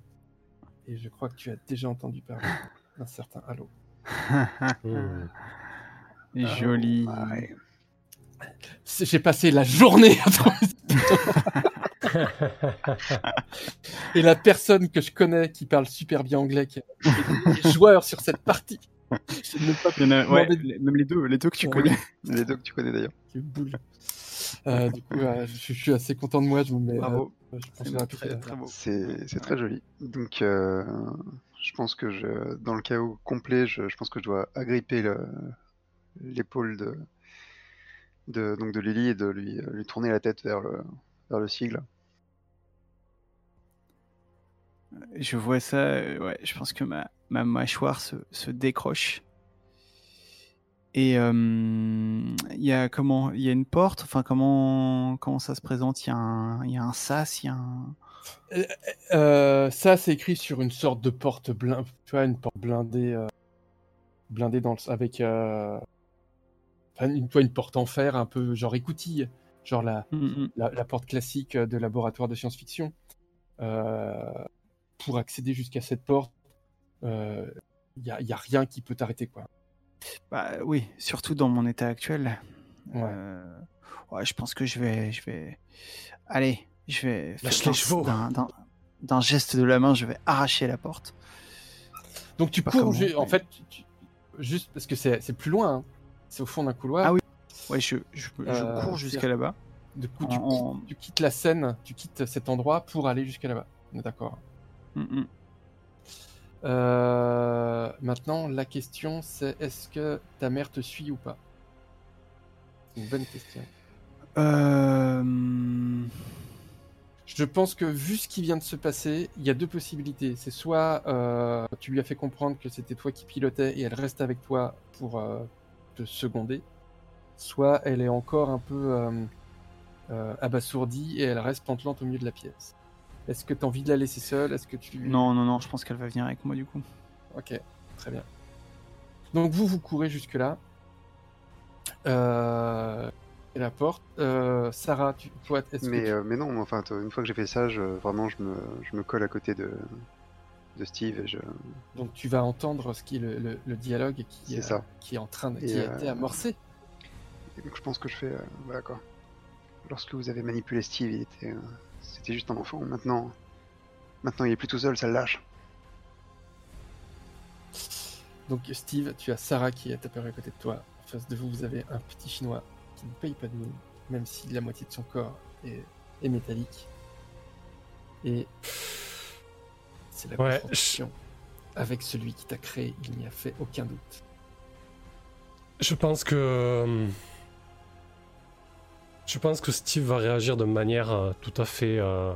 Et je crois que tu as déjà entendu parler d'un certain Halo. Hmm. Joli. Ouais. C'est- J'ai passé la journée à trouver Et la personne que je connais qui parle super bien anglais, qui est joueur sur cette partie, je même pas a, ouais, les- même les deux, les deux que tu connais. Les deux que tu connais d'ailleurs. Euh, du coup, euh, je, je suis assez content de moi. Je me mets. Bravo. euh, je pense C'est très, truc à- très beau. C'est c'est très joli. Donc, euh, je pense que je, dans le chaos complet, je, je pense que je dois agripper le- l'épaule de, de, donc de Lily et de lui, lui tourner la tête vers le, vers le sigle. Je vois ça, euh, ouais, je pense que ma, ma mâchoire se, se décroche. Et euh, il y a comment Il y a une porte? Enfin, comment, comment ça se présente? Il y, a un- il y a un sas, il y a un. Euh, ça, c'est écrit sur une sorte de porte blindée. Tu vois, une porte blindée, euh, blindée dans le, avec. euh, enfin, une, une porte en fer, un peu genre écoutille, genre la, Mm, mm. la, la porte classique de laboratoire de science-fiction. Euh, pour accéder jusqu'à cette porte, il n'y a, y a rien qui peut t'arrêter, quoi. Bah oui, surtout dans mon état actuel. Ouais. Euh, ouais, je pense que je vais, je vais. Allez, je vais. Lâche les chevaux. D'un, geste de la main, je vais arracher la porte. Donc tu cours, comment, en fait, tu- juste parce que c'est plus loin, hein. c'est au fond d'un couloir. Ah oui. Ouais, je, je, je Euh, cours jusqu'à là-bas. Du coup, tu, En- tu quittes la scène, tu quittes cet endroit pour aller jusqu'à là-bas. On est d'accord. Mm, mm. Euh, maintenant, la question c'est est-ce que ta mère te suit ou pas? C'est une bonne question. Euh, Je pense que vu ce qui vient de se passer, il y a deux possibilités. C'est soit euh, tu lui as fait comprendre que c'était toi qui pilotais et elle reste avec toi pour te seconder, soit elle est encore un peu abasourdie et elle reste pantelante au milieu de la pièce. Est-ce que tu as envie de la laisser seule? Est-ce que tu Non, non, non, je pense qu'elle va venir avec moi du coup. Ok, très bien. Donc vous, vous courez jusque-là. Euh, et la porte. Euh, Sarah, tu, toi, est-ce que Mais, tu- euh, mais non, enfin, une fois que j'ai fait ça, je, vraiment, je me, je me colle à côté de, de Steve et je. donc tu vas entendre ce qui est le, le- le dialogue qui, euh, ça. qui est en train de, Et, qui a été amorcé. et donc, je pense que je fais. euh, voilà quoi. Lorsque vous avez manipulé Steve, il était. Euh, C'était juste un enfant. Maintenant. Maintenant, il est plus tout seul, ça le lâche. Donc Steve, tu as Sarah qui est apparue à côté de toi. En face de vous, vous avez un petit chinois qui ne paye pas de mine, même si la moitié de son corps est, est métallique. Et c'est la Ouais, confrontation avec celui qui t'a créé, il n'y a fait aucun doute. Je pense que. Je pense que Steve va réagir de manière euh, tout à fait euh,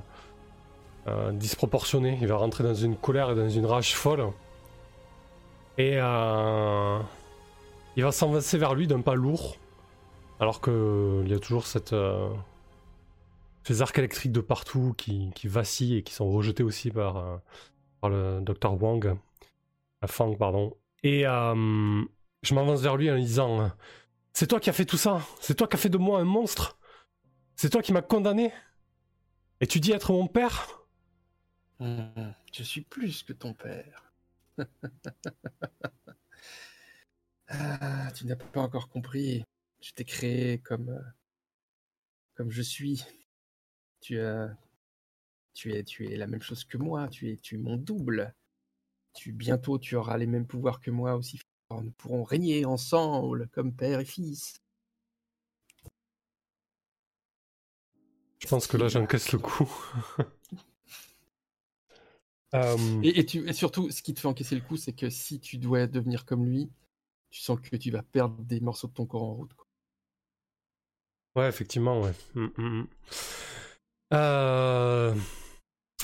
euh, disproportionnée? Il va rentrer dans une colère et dans une rage folle. Et il va s'avancer vers lui d'un pas lourd. Alors qu'il y a toujours ces arcs électriques de partout qui, vacillent et qui sont rejetés aussi par, par le docteur Wang. euh, Fang, pardon. Et je m'avance vers lui en lui disant C'est toi qui as fait tout ça C'est toi qui as fait de moi un monstre C'est toi qui m'as condamné Et tu dis être mon père Hmm, je suis plus que ton père. ah, tu n'as pas encore compris. Je t'ai créé comme euh, comme je suis. Tu as tu es tu es la même chose que moi. Tu es tu es mon double. Tu bientôt tu auras les mêmes pouvoirs que moi aussi. Nous pourrons régner ensemble comme père et fils. Je pense que là j'encaisse le coup. Et, et tu, et surtout, ce qui te fait encaisser le coup, c'est que si tu dois devenir comme lui, tu sens que tu vas perdre des morceaux de ton corps en route. quoi. Ouais, effectivement, ouais. Mm, mm, mm. Euh,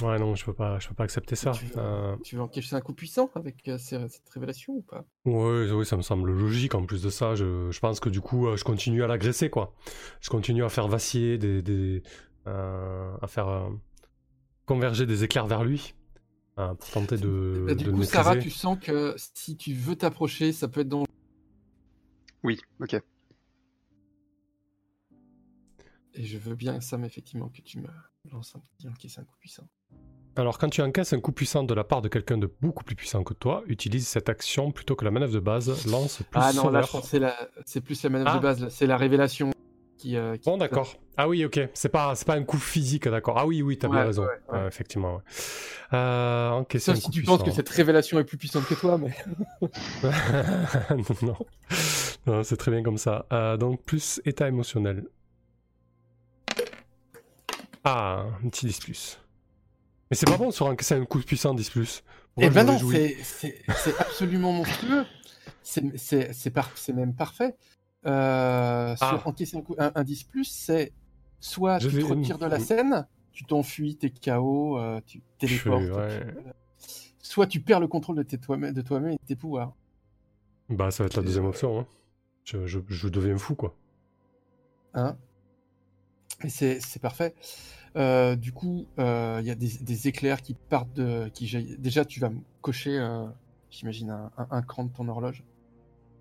Ouais, non, je peux pas, je peux pas accepter ça. Tu veux, Euh, tu veux encaisser un coup puissant avec euh, cette révélation ou pas? Ouais, oui, ça me semble logique. En plus de ça, je, je pense que du coup, euh, je continue à l'agresser, quoi. Je continue à faire vaciller des, des euh, à faire euh, converger des éclairs vers lui, euh, pour tenter de, Bah, Du de coup, Sarah, tu sens que si tu veux t'approcher, ça peut être dangereux. Oui, ok. Et je veux bien, Sam, effectivement, que tu me lances un petit encaisser un coup puissant. Alors, quand tu encaisses un coup puissant de la part de quelqu'un de beaucoup plus puissant que toi, utilise cette action plutôt que la manœuvre de base. Lance plus Ah non, là, sauveur. c'est la- c'est plus la manœuvre Ah. de base, là. c'est la révélation qui. euh, qui- Bon, d'accord. Ah oui, ok. C'est pas, c'est pas un coup physique, d'accord. Ah oui, oui, t'as bien Ouais, raison. ouais, ouais. Euh, effectivement. Euh, encaisser Sauf un si coup tu penses que cette révélation est plus puissante que toi, mais. non, non c'est très bien comme ça. Euh, donc, plus état émotionnel. Ah, un petit 10 plus. Mais c'est pas bon sur encaisser un coup puissant 10 plus. Eh ben non, c'est absolument monstrueux. C'est- C'est c'est par- même parfait. Euh, sur Ah. encaisser un, coup, un, un 10, c'est soit Je tu vais- te retires de la scène, tu t'enfuis, t'es KO, euh, tu téléportes. Ouais. Soit tu perds le contrôle de, tes toi-même de toi-même et de tes pouvoirs. Bah, ça va être la deuxième option. Hein. Je, je, je deviens fou, quoi. Hein? Et c'est c'est parfait. Euh, du coup, euh, il y a des, des éclairs qui partent de. Qui jaillissent. Déjà, tu vas me cocher, euh, j'imagine, un, un, un cran de ton horloge.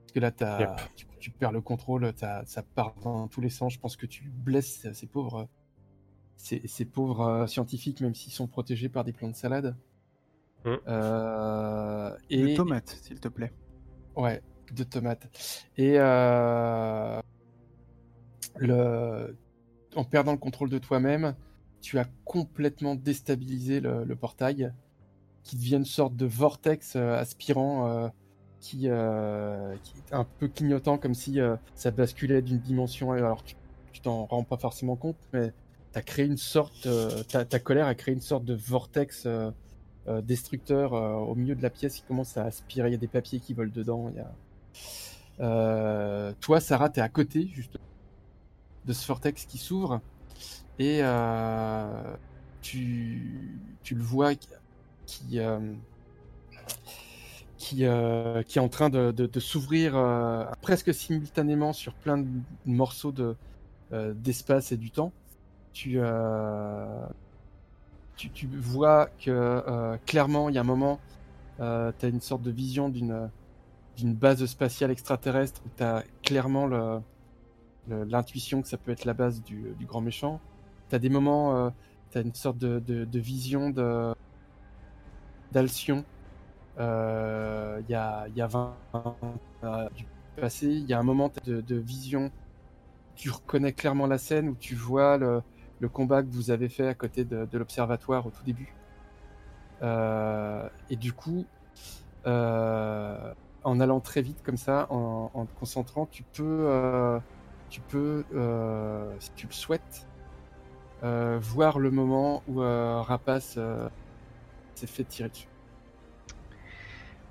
Parce que là, t'as- Yep. tu, tu perds le contrôle, t'as- ça part dans tous les sens. Je pense que tu blesses ces pauvres, ces, ces pauvres euh, scientifiques, même s'ils sont protégés par des plants de salade. Mm. Euh, Une et, tomate, s'il te plaît. Ouais, de tomates. Et euh, le... en perdant le contrôle de toi-même, tu as complètement déstabilisé le, portail, qui devient une sorte de vortex euh, aspirant, euh, qui, euh, qui est un peu clignotant, comme si ça basculait d'une dimension. Alors tu t'en rends pas forcément compte, mais t'as créé une sorte, ta, colère a créé une sorte de vortex destructeur au milieu de la pièce qui commence à aspirer. Il y a des papiers qui volent dedans. Y a... Toi, Sarah, t'es à côté juste de ce vortex qui s'ouvre et euh, tu, tu le vois qui, qui, euh, euh, est en train de, de- s'ouvrir presque simultanément sur plein de morceaux de, d'espace et du temps. Tu, tu, tu vois que clairement, il y a un moment, tu as une sorte de vision d'une d'une base spatiale extraterrestre où tu as clairement le- l'intuition que ça peut être la base du, du grand méchant. Tu as des moments, tu as une sorte de, vision de d'Alcyon. Euh, Il y, a, y a 20 ans euh, du passé, il y a un moment t'as de, de vision. Tu reconnais clairement la scène où tu vois le, combat que vous avez fait à côté de, l'observatoire au tout début. Euh, et du coup, euh, en allant très vite comme ça, en, te concentrant, tu peux, euh, tu peux, euh, si tu le souhaites, euh, voir le moment où euh, Rapace s'est fait tirer dessus.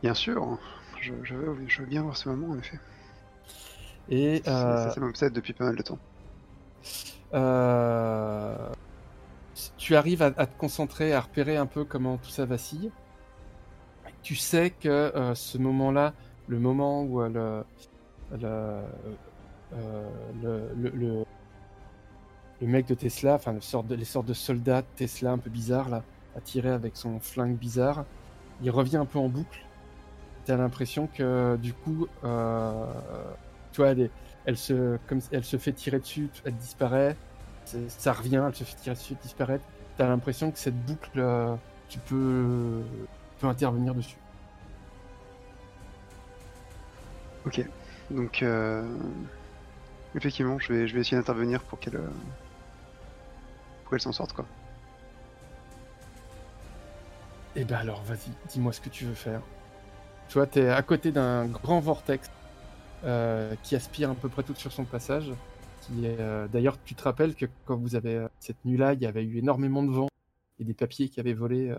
Bien sûr, je, je veux, je veux bien voir ce moment en effet. Et Ça, ça, m'obsède depuis pas mal de temps. Euh, tu arrives à, à te concentrer, à repérer un peu comment tout ça vacille. Tu sais que euh, ce moment-là, le moment où euh, le, le, le, le, le- mec de Tesla, enfin les sortes de soldats Tesla un peu bizarres là, tiré avec son flingue bizarre, il revient un peu en boucle. T'as l'impression que du coup, euh, tu elle, se, comme fait tirer dessus, elle disparaît, ça revient, elle se fait tirer dessus, disparaît. T'as l'impression que cette boucle, euh, tu peux, intervenir dessus. Ok, donc euh, effectivement, je vais, je vais essayer d'intervenir pour qu'elle, euh, pour qu'elle s'en sorte quoi. Et ben alors, vas-y, dis-moi ce que tu veux faire. Tu vois, t'es à côté d'un grand vortex euh, qui aspire à peu près tout sur son passage. Euh, D'ailleurs, tu te rappelles que quand vous avez cette nuit-là, il y avait eu énormément de vent et des papiers qui avaient volé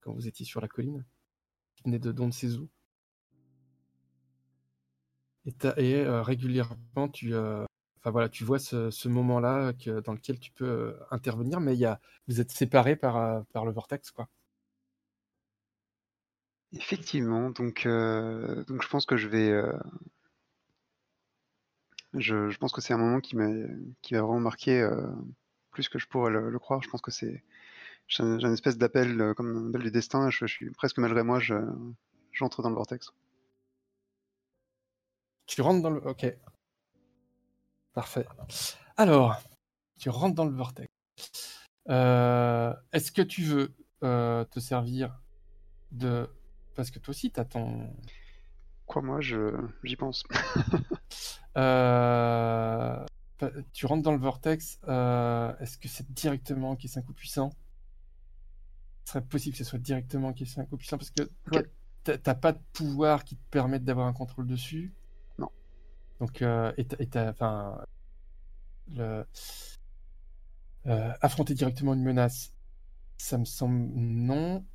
quand vous étiez sur la colline, qui venait de Don Sezu. Et, euh, régulièrement, tu, euh, enfin, voilà, tu vois ce, moment-là que- dans lequel tu peux euh, intervenir, mais y a, vous êtes séparés par, par le vortex. Quoi. Effectivement, donc, donc je pense que je vais. je, je pense que c'est un moment qui m'a qui m'a vraiment marqué plus que je pourrais le, croire. Je pense que c'est. J'ai un, j'ai un espèce d'appel, comme un appel du destin. Je suis presque malgré moi, je, j'entre dans le vortex. Tu rentres dans le. Ok. Parfait. Alors, tu rentres dans le vortex. Euh, Est-ce que tu veux euh, te servir de. Parce que toi aussi, tu as ton. Crois-moi, je, j'y pense. Euh, Tu rentres dans le vortex. Est-ce que c'est directement encaisser un coup puissant? Ce serait possible que ce soit directement encaisser un coup puissant parce que toi, t'as t'as pas de pouvoir qui te permette d'avoir un contrôle dessus. Donc, euh, et t'as- et t'as- enfin, le, euh, affronter directement une menace, ça me semble non.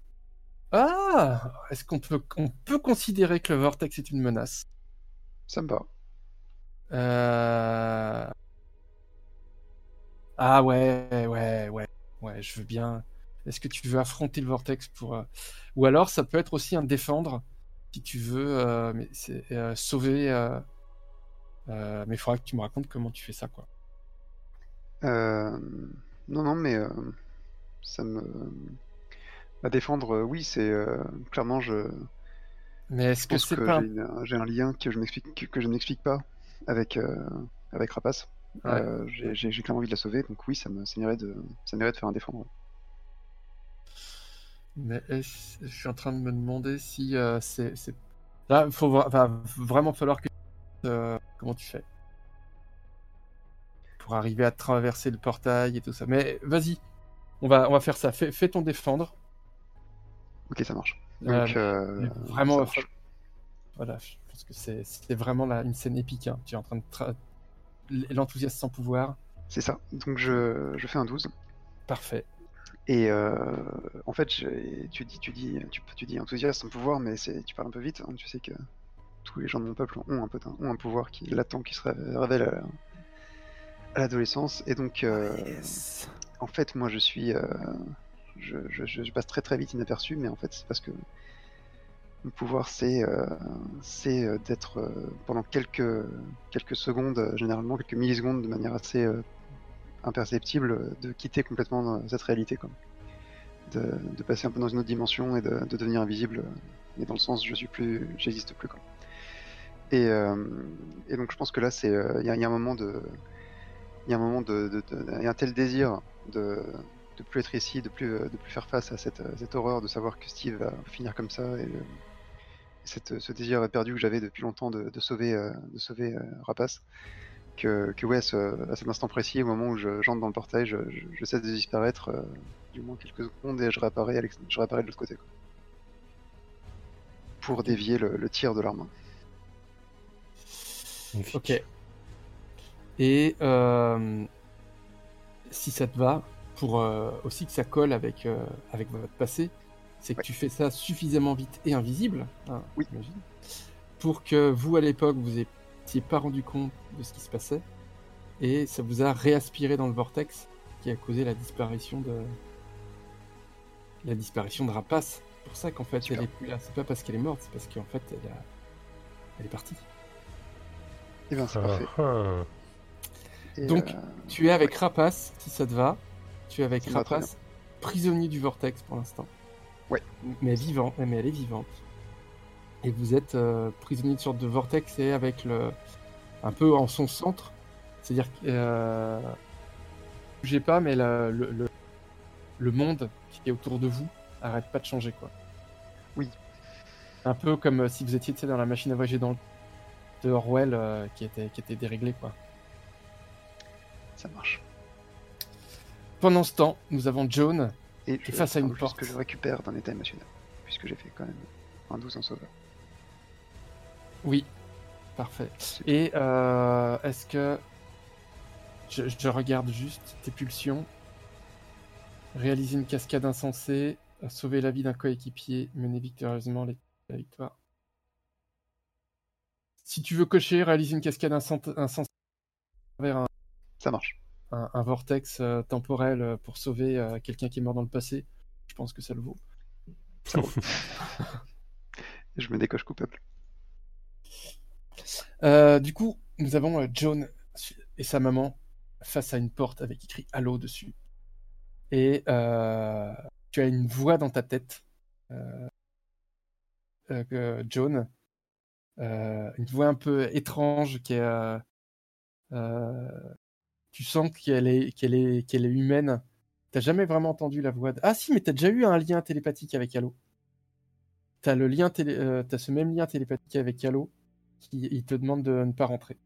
Ah, est-ce qu'on peut, on peut considérer que le vortex est une menace? Ça me va. Euh... Ah ouais, ouais, ouais, ouais, je veux bien. Est-ce que tu veux affronter le vortex pour... Ou alors ça peut être aussi un défendre, si tu veux, mais c'est sauver... euh, mais il faudra que tu me racontes comment tu fais ça, quoi. Euh, non, non, mais euh, ça me. À défendre, oui, c'est clairement, je, Mais est-ce que c'est pas... j'ai un lien que je m'explique, que, je n'explique pas avec, avec Rapace. Ouais. Euh, j'ai clairement envie de la sauver, donc oui, ça me, ça de, ça de faire un défendre. Mais je suis en train de me demander si euh, c'est... Là, il va vraiment falloir que... euh, comment tu fais Pour arriver à traverser le portail et tout ça. Mais vas-y, on va, on va faire ça. Fais, fais ton défendre. Ok, ça marche. Euh, Donc, euh, vraiment, ça marche. voilà, je pense que c'est vraiment là, une scène épique. hein. Tu es en train de... tra- L'enthousiasme sans pouvoir. c'est ça. Donc je, je fais un 12. Parfait. Et euh, en fait, tu dis, tu dis, tu, tu dis enthousiaste, un pouvoir, mais tu parles un peu vite. hein. Tu sais que tous les gens de mon peuple ont un, peu, ont un pouvoir qui l'attend, qui se ré- révèle à, l'adolescence. Et donc, euh, Yes. en fait, moi, je suis, euh, je, je- je- je passe très très vite inaperçu, mais en fait, c'est parce que mon pouvoir, c'est, euh, c'est d'être pendant quelques quelques secondes, généralement quelques millisecondes, de manière assez imperceptible, de quitter complètement cette réalité, quoi. De, de passer un peu dans une autre dimension et de, de devenir invisible, mais dans le sens je suis plus, j'existe plus, quoi. Et, euh, et donc je pense que là, c'est, euh, il y, a- il un moment de, il y a un il tel désir de de plus être ici, de plus, euh, de plus faire face à cette, cette horreur de savoir que Steve va finir comme ça et, ce désir perdu que j'avais depuis longtemps de, sauver, de sauver Rapace. Que, que ouais, à cet instant précis, au moment où je- j'entre dans le portail, je, cesse de disparaître du moins quelques secondes et je réapparais, je réapparais de l'autre côté. Pour dévier le, le tir de l'arme. Ok. Et euh, si ça te va, pour euh, aussi que ça colle avec, euh, avec votre passé, c'est que Ouais. tu fais ça suffisamment vite et invisible, hein, Oui. pour que vous, à l'époque, vous n'étiez pas rendu compte de ce qui se passait, et ça vous a réaspiré dans le vortex qui a causé la disparition de la disparition de Rapace. C'est pour ça qu'en fait, Super. elle est plus là. C'est pas parce qu'elle est morte, c'est parce qu'en fait, elle, a... elle est partie. Et bien c'est Ah, parfait. ah. Et, Donc, euh, Tu es avec Rapace, si ça te va. Tu es avec Ça Rapace, prisonnier du vortex pour l'instant. Ouais. Mais vivant, mais elle est vivante. Et vous êtes euh, prisonnier de sorte de vortex et avec le un peu en son centre. C'est-à-dire que euh... bougez pas, mais le, le, le- le monde qui est autour de vous arrête pas de changer quoi. Oui. Un peu comme si vous étiez dans la machine à voyager dans le de Orwell euh, qui était qui était déréglée quoi. ça marche. Pendant ce temps, nous avons Joan Et face à une porte. que je récupère d'un état émotionnel. Puisque j'ai fait quand même un 12 en sauveur. Oui, parfait. Et euh, est-ce que je, je regarde juste tes pulsions, réaliser une cascade insensée, sauver la vie d'un coéquipier, mener victorieusement les- la victoire. Si tu veux cocher, réaliser une cascade insensée vers un, Ça marche. un- un vortex euh, temporel euh, pour sauver euh, quelqu'un qui est mort dans le passé, je pense que ça le vaut. Je me décoche coupable. Euh, du coup, nous avons John et sa maman face à une porte avec écrit Allo dessus. Et tu as une voix dans ta tête, que- John, une voix un peu étrange qui est. euh, euh, tu sens qu'elle est, qu'elle est, qu'elle est humaine. T'as jamais vraiment entendu la voix. de- Ah si, mais t'as déjà eu un lien télépathique avec Allo. T'as euh, ce même lien télépathique avec Allo qui te demande de ne pas rentrer.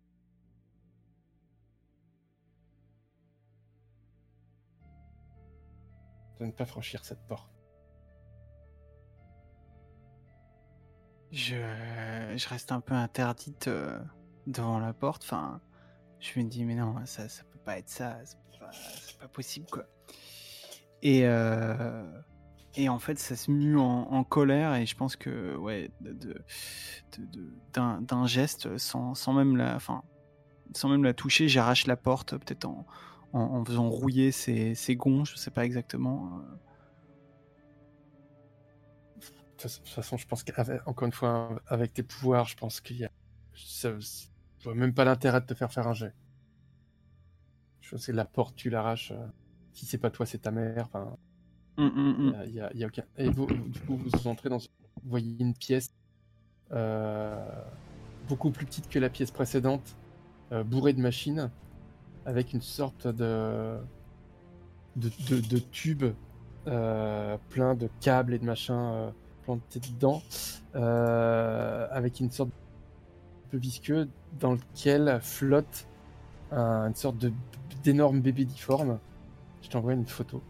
De ne pas franchir cette porte. Je, reste un peu interdite euh, devant la porte. Enfin, je me dis, mais non, ça, ça peut pas être ça. C'est pas, pas possible, quoi. Et, euh, et en fait, ça se mue en, colère. Et je pense que, ouais, d'un, geste, sans, sans même la, enfin, sans même la toucher, j'arrache la porte, peut-être en, en, en faisant rouiller ses, ses gonds. Je sais pas exactement. euh. De toute façon, je pense qu'encore une fois, avec tes pouvoirs, je pense qu'il y a. Ça, je vois même pas l'intérêt de te faire faire un jet. Je que la porte, tu l'arraches. euh, Si c'est pas toi, c'est ta mère. Enfin, hum, hum. Il y a- y a, aucun. Et vous, du coup, vous entrez dans. Vous voyez une pièce euh, beaucoup plus petite que la pièce précédente, euh, bourrée de machines, avec une sorte de de, de, de tubes euh, plein de câbles et de machins euh, plantés dedans, euh, avec une sorte un peu visqueux dans lequel flotte un- une sorte de d'énorme bébé difforme. Je t'envoie une photo.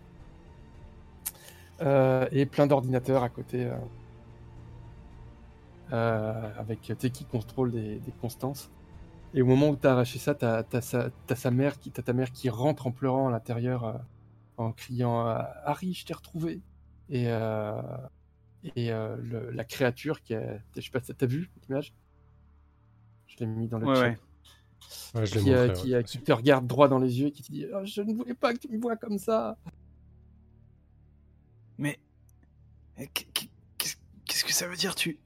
Euh, et plein d'ordinateurs à côté. euh, euh, avec sais, qui contrôle des, constances. Et au moment où tu as arraché ça, tu as, sa, t'as sa mère qui, t'as ta mère qui rentre en pleurant à l'intérieur euh, en criant euh, Harry, je t'ai retrouvé. Et, euh, et euh, le- la créature qui est. Je sais pas si t'as vu l'image? Je l'ai mis dans le Ouais, chat. ouais. Ouais, je l'ai Qui, euh, montré, qui, ouais. euh, qui te regarde droit dans les yeux et qui te dit Oh, Je ne voulais pas que tu me vois comme ça. Mais qu- qu- qu'est-ce que ça veut dire tu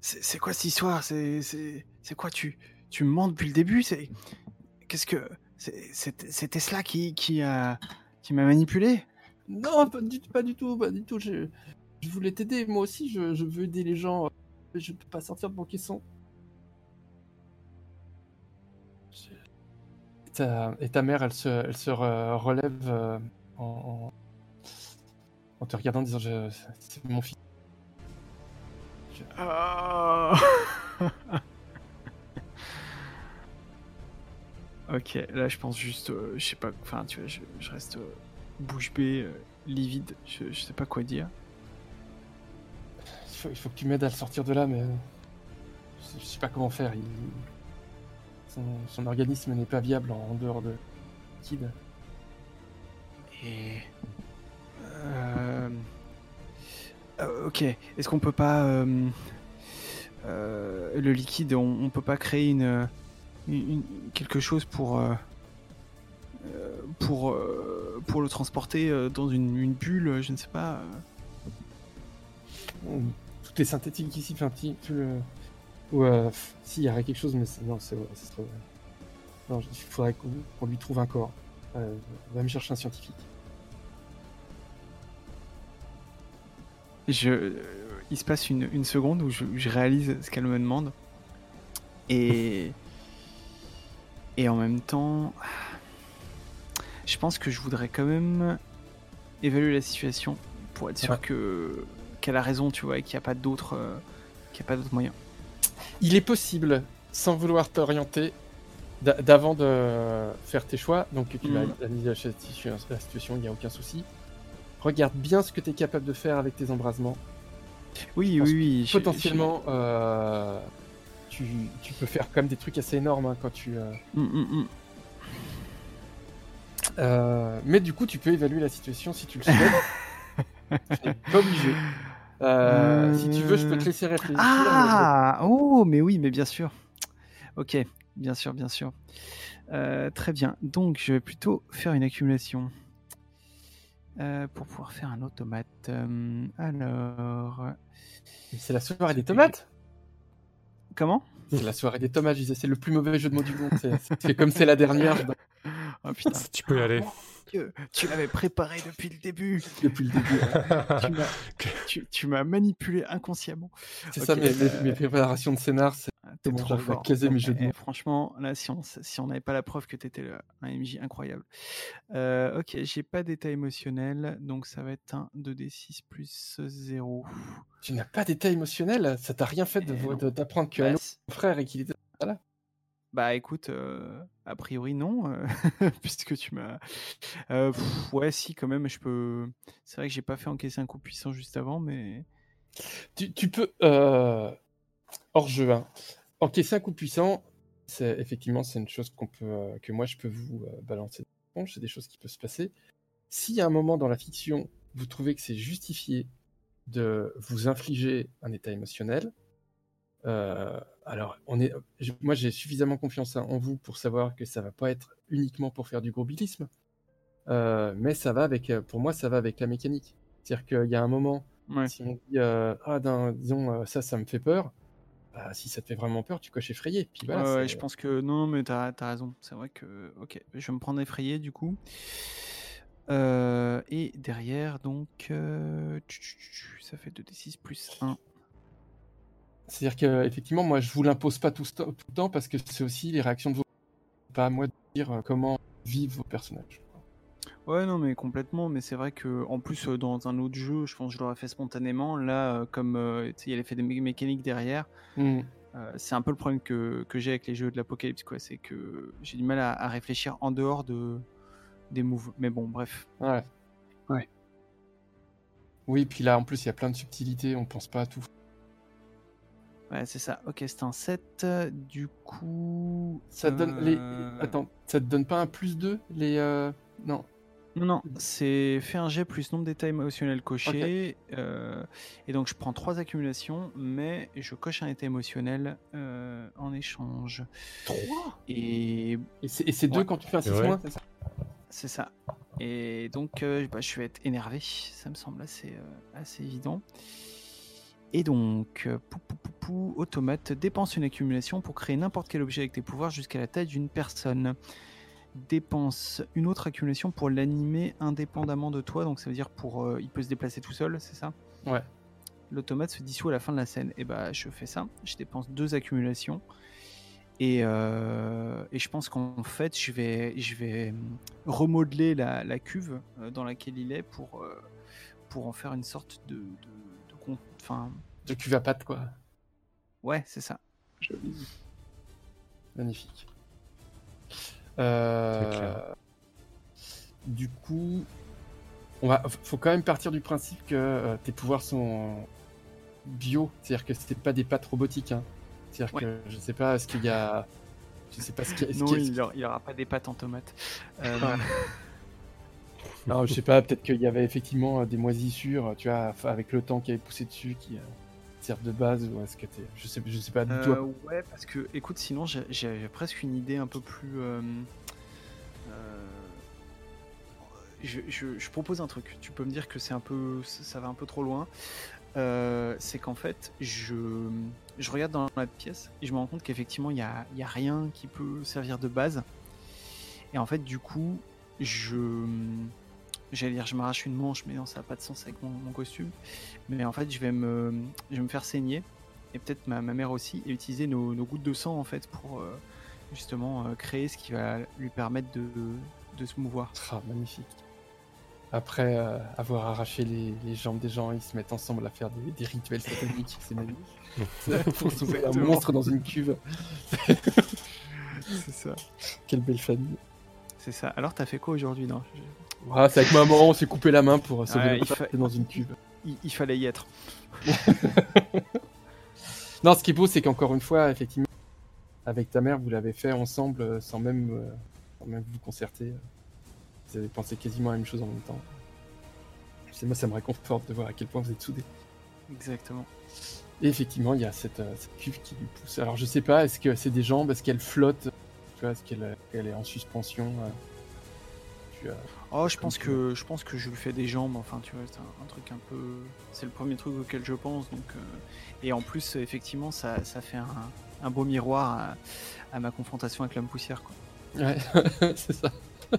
C'est quoi cette histoire? C'est quoi? Tu tu me mens depuis le début? C'est qu'est-ce que c'était cela qui qui a qui m'a manipulé? Non, pas du, pas du tout, pas du tout. Je, je voulais t'aider, moi aussi, je, veux aider les gens. mais Je peux pas sortir de mon caisson. Je- Et ta, mère, elle se, elle se re- relève euh, en, te regardant en disant C'est mon fils. Ah. Ok, là je pense juste, euh, je sais pas, enfin tu vois, je, reste euh, bouche bée, euh, livide, je sais pas quoi dire. Il faut, il faut que tu m'aides à le sortir de là, mais euh, je, sais- pas comment faire. Il, son, son organisme n'est pas viable en, en dehors de Kid. Et. Euh... euh, ok, est-ce qu'on peut pas. euh, euh, le liquide, on, on peut pas créer une, quelque chose pour. pour, pour le transporter dans une, une bulle, je ne sais pas. Tout est synthétique ici, enfin, petit, tout le... Ou, euh, si, il y aurait quelque chose, mais c'est- non, c'est ce serait... Non, il faudrait qu'on lui trouve un corps. Euh, va me chercher un scientifique. Je, euh, il se passe une, une seconde où je, je réalise ce qu'elle me demande. Et. Et en même temps. Je pense que je voudrais quand même évaluer la situation pour être sûr Ouais. que qu'elle a raison, tu vois, et qu'il n'y a pas d'autre euh, pas d'autre moyen. Il est possible, sans vouloir t'orienter, d'a- d'avant de faire tes choix, donc tu vas Mhm. analyser la situ- la situation, il n'y a aucun souci. Regarde bien ce que tu es capable de faire avec tes embrasements. Oui, oui, oui. je- Potentiellement, euh, tu, tu peux faire quand même des trucs assez énormes hein, quand tu... euh, Mm, mm, mm. Euh, mais du coup, tu peux évaluer la situation si tu le souhaites. pas obligé. Euh, Si tu veux, je peux te laisser réfléchir. Ah Oh, mais oui, mais bien sûr. Ok, bien sûr, bien sûr. Euh, très bien. Donc, je vais plutôt faire une accumulation. Euh, pour pouvoir faire un automate. Euh, alors. C'est la soirée des tomates Comment? C'est la soirée des tomates, je disais, c'est le plus mauvais jeu de mots du monde. C'est- comme c'est la dernière, Oh putain. tu peux y aller. Dieu, tu l'avais préparé depuis le début. depuis le début. Tu m'as- tu- tu manipulé inconsciemment. C'est ça, mes, euh, préparations de scénar, c'est Ah, T'es Comment trop fort. caser mes jeux de eh, mots. Franchement, là, si on si on n'avait pas la preuve que t'étais le- un MJ incroyable. Euh, ok, j'ai pas d'état émotionnel, donc ça va être un 2d6 plus 0. Tu n'as pas d'état émotionnel? Ça t'a rien fait de Eh non. de- d'apprendre qu'un Bah, frère et qu'il était. Bah, écoute, a priori non, puisque tu m'as. Ouais, si, quand même, je peux. C'est vrai que j'ai pas fait encaisser un coup puissant juste avant, mais. Tu, peux. hors jeu, hein. encaisser un coup puissant, c'est effectivement c'est une chose que moi je peux vous balancer. C'est des choses qui peuvent se passer. Si à un moment dans la fiction, vous trouvez que c'est justifié de vous infliger un état émotionnel, euh, alors on est, je- moi j'ai suffisamment confiance en vous pour savoir que ça va pas être uniquement pour faire du grobilisme, euh, mais ça va avec, euh, pour moi ça va avec la mécanique. C'est-à-dire qu'il y a un moment Ouais. si on dit, euh, ah, d'un- disons, ça, ça me fait peur, bah, si ça te fait vraiment peur, tu coches effrayé. Puis voilà, Ouais, je pense que non, mais t'as as raison. C'est vrai que ok, je vais me prendre effrayé du coup. Et derrière, donc, ça fait 2d6 plus 1. C'est-à-dire qu'effectivement, moi, je vous l'impose pas tout, le temps parce que c'est aussi les réactions de vos. Pas à moi de dire euh, comment vivent vos personnages. Ouais, non, mais complètement. Mais c'est vrai que en plus, euh, dans un autre jeu, je pense que je l'aurais fait spontanément. Là, euh, comme euh, il y a l'effet des mé- mécaniques derrière, euh, c'est un peu le problème que, que j'ai avec les jeux de l'apocalypse, quoi. C'est que j'ai du mal à, à réfléchir en dehors de des moves. Mais bon, bref. Ouais. Ouais. Oui, puis là, en plus, il y a plein de subtilités, on pense pas à tout. Ouais, c'est ça. Ok, c'est un 7. Du coup. Ça te donne les. euh, Attends, ça te donne pas un plus 2 les. euh, Non. Non, non, c'est fait un jet plus nombre d'états émotionnels cochés. euh, et donc je prends trois accumulations, mais je coche un état émotionnel euh, en échange. 3 Et Et c'est et c'est 2 Ouais. quand tu fais un 6 Ouais. moins, c'est ça? C'est ça. Et donc euh, bah, je vais être énervé, ça me semble assez, euh, assez évident. Et donc, euh, pou, pou, pou, pou, automate, dépense une accumulation pour créer n'importe quel objet avec tes pouvoirs jusqu'à la taille d'une personne. Dépense une autre accumulation pour l'animer indépendamment de toi, donc ça veut dire pour euh, il peut se déplacer tout seul, c'est ça? Ouais. L'automate se dissout à la fin de la scène. Et bah je fais ça, je dépense deux accumulations. Et, euh, et je pense qu'en fait, je vais, je vais hum, remodeler la, la cuve dans laquelle il est pour, pour en faire une sorte de. Enfin, De cuve à pattes, quoi. ouais, c'est ça. Joli. Magnifique. Euh. Du coup, on va, faut quand même partir du principe que euh, tes pouvoirs sont bio, c'est-à-dire que c'est pas des pattes robotiques. Hein. C'est-à-dire Ouais. que je sais pas, est-ce qu'il y a, je sais pas ce qu'il y a. Non, qu'il y a- il aura, il aura pas des pattes en tomate. Euh. Non, je sais pas, peut-être qu'il y avait effectivement euh, des moisissures, tu vois, avec le temps qui avait poussé dessus, qui euh, servent de base, ou est-ce que t'es, je sais, je sais pas du tout. Euh, ouais, parce que, écoute, sinon, j'ai- presque une idée un peu plus. euh, euh, je, propose un truc. Tu peux me dire que c'est un peu, ça va un peu trop loin. Euh, c'est qu'en fait, je, je regarde dans la pièce et je me rends compte qu'effectivement, il n'y a, y a rien qui peut servir de base. Et en fait, du coup, je. J'allais dire, je m'arrache une manche, mais non, ça n'a pas de sens avec mon, mon costume. Mais en fait, je vais me, je vais me faire saigner et peut-être ma, ma mère aussi, et utiliser nos, nos gouttes de sang en fait pour euh, justement euh, créer ce qui va lui permettre de, de se mouvoir. Ah, magnifique. Après euh, avoir arraché les, les jambes des gens, ils se mettent ensemble à faire des, des rituels sataniques. C'est magnifique. Pour sauver un monstre dans une cuve. C'est ça. Quelle belle famille. C'est ça. Alors, t'as fait quoi aujourd'hui Non, Voilà, c'est avec maman, on s'est coupé la main pour sauver Ouais, il fa- dans une cuve. il, il fallait y être. Non, ce qui est beau, c'est qu'encore une fois, effectivement, avec ta mère, vous l'avez fait ensemble euh, sans même, euh, sans même vous concerter. Vous avez pensé quasiment à la même chose en même temps. C'est moi, ça me réconforte de voir à quel point vous êtes soudés. Exactement. Et effectivement, il y a cette, euh, cette cuve qui lui pousse. Alors, je sais pas, est-ce que c'est des jambes, est-ce qu'elle flotte, tu vois, est-ce qu'elle elle est en suspension euh, tu as- Oh, je pense que je pense que je lui fais des jambes. Enfin, tu vois, c'est un, un truc un peu. C'est le premier truc auquel je pense. Donc, euh, et en plus, effectivement, ça, ça fait un, un beau miroir à, à ma confrontation avec l'homme poussière. Quoi. Ouais, c'est ça.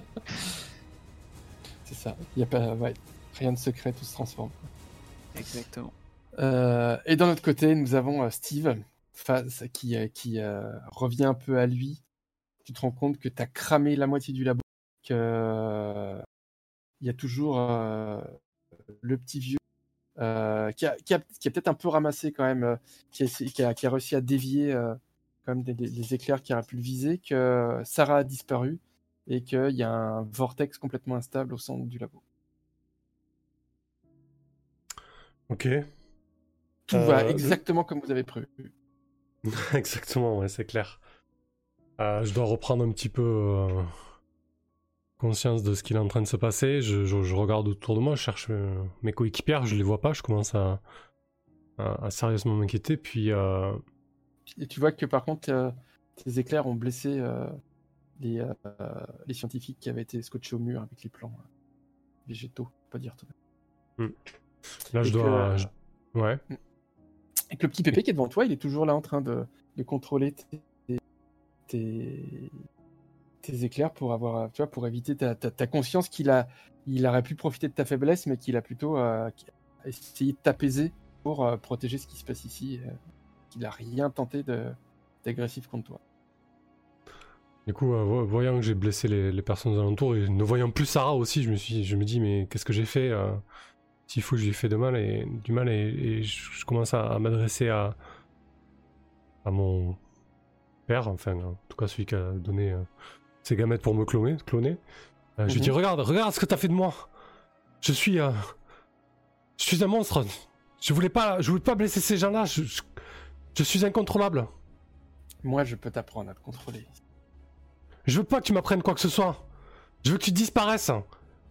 c'est ça. Il y a pas, ouais, rien de secret, tout se transforme. Exactement. Euh, et d'un autre côté, nous avons euh, Steve face, qui, euh, qui euh, revient un peu à lui. Tu te rends compte que tu as cramé la moitié du labo, que euh, y a toujours euh, le petit vieux euh, qui a, qui a- qui a peut-être un peu ramassé quand même, qui, a, essayé- qui a- qui a réussi à dévier quand même des, des- des éclairs qui auraient pu le viser, que Sarah a disparu et qu'il y a un vortex complètement instable au centre du labo. Ok. Tout va exactement comme vous avez prévu. Exactement, ouais, c'est clair. Euh, je dois reprendre un petit peu euh, conscience de ce qu'il est en train de se passer. Je, je- je regarde autour de moi, je cherche euh, mes coéquipières, je les vois pas, je commence à, à- à sérieusement m'inquiéter. Puis, Et tu vois que par contre, tes éclairs ont blessé les, les scientifiques qui avaient été scotchés au mur avec les plans végétaux, pas dire tout. là, je Et dois. je- Ouais. Et que le petit pépé qui est devant toi, il est toujours là en train de, de contrôler tes, tes, éclairs pour avoir, tu vois, pour éviter ta, conscience qu'il a, il aurait pu profiter de ta faiblesse, mais qu'il a plutôt euh, essayé de t'apaiser pour euh, protéger ce qui se passe ici, euh, qu'il a rien tenté d'agressif contre toi. Du coup, euh, vo- voyant que j'ai blessé les, les personnes alentours et ne voyant plus Sarah aussi, je me suis, je me dis mais qu'est-ce que j'ai fait S'il faut, je lui ai fait de mal et du mal et, je commence à, à m'adresser à à mon père, enfin en tout cas celui qui a donné euh, ses gamètes pour me cloner. cloner. Euh, Je lui Mhm. dis regarde, regarde ce que t'as fait de moi. Je suis, euh, je suis un monstre. Je voulais pas, je voulais pas blesser ces gens-là. Je, je, je suis incontrôlable. Moi, je peux t'apprendre à te contrôler. Je veux pas que tu m'apprennes quoi que ce soit. Je veux que tu disparaisses.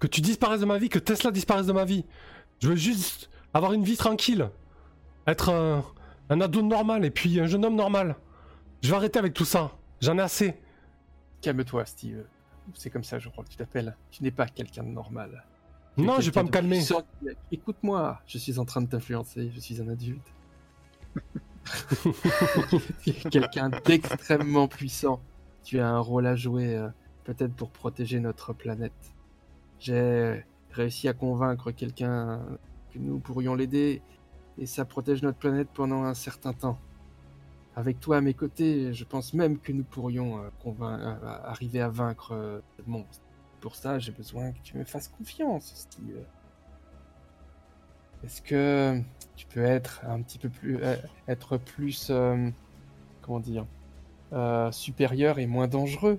Que tu disparaisses de ma vie, que Tesla disparaisse de ma vie. Je veux juste avoir une vie tranquille. Être un, un ado normal et puis un jeune homme normal. Je vais arrêter avec tout ça. J'en ai assez. Calme-toi, Steve. C'est comme ça, je crois que tu t'appelles. Tu n'es pas quelqu'un de normal. Tu Non, je vais pas me calmer. puissant Écoute-moi, je suis en train de t'influencer, je suis un adulte. quelqu'un d'extrêmement puissant. Tu as un rôle à jouer, euh, peut-être pour protéger notre planète. J'ai réussi à convaincre quelqu'un que nous pourrions l'aider, et ça protège notre planète pendant un certain temps. Avec toi à mes côtés, je pense même que nous pourrions euh, euh, arriver à vaincre euh, ce monstre. Pour ça, j'ai besoin que tu me fasses confiance, Steve. Est-ce que tu peux être un petit peu plus, euh, être plus, euh, comment dire, supérieur et moins dangereux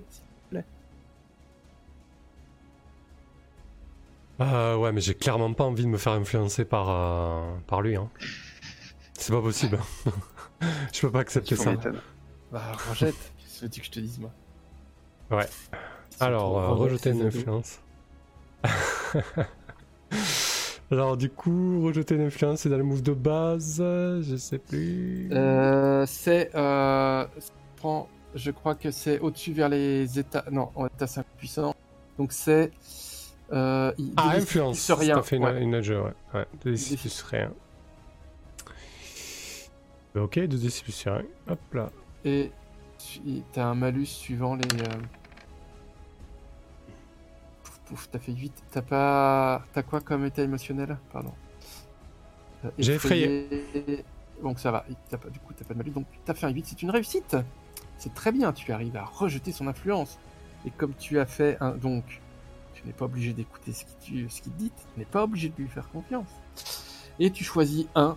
Euh, ouais, mais j'ai clairement pas envie de me faire influencer par, par lui. Hein. C'est pas possible. je peux pas accepter ça. Bah, rejette. Qu'est-ce que tu veux que je te dise, moi Ouais. Alors, euh, rejeter une influence. Alors, du coup, rejeter une influence, c'est dans le move de base. Je sais plus. Euh, c'est, euh, prends, je crois que c'est au-dessus vers les états, non, en état 5 puissant. Donc c'est, euh, ah, influence. rien. Ça fait une, ouais. une jeu, ouais. ouais. 2d6 Des- plus rien. Bah, ok, 2d6 plus. Hop là. Et tu as un malus suivant les. euh, Pouf, pouf, t'as fait 8. T'as pas. T'as quoi comme état émotionnel? Pardon. Euh, J'ai effrayé. Donc ça va. T'as pas, du coup, t'as pas de malus. Donc t'as fait un 8. C'est une réussite. C'est très bien. Tu arrives à rejeter son influence. Et comme tu as fait un. Donc, tu n'es pas obligé d'écouter ce qu'il tu- ce dit. Tu n'es pas obligé de lui faire confiance. Et tu choisis un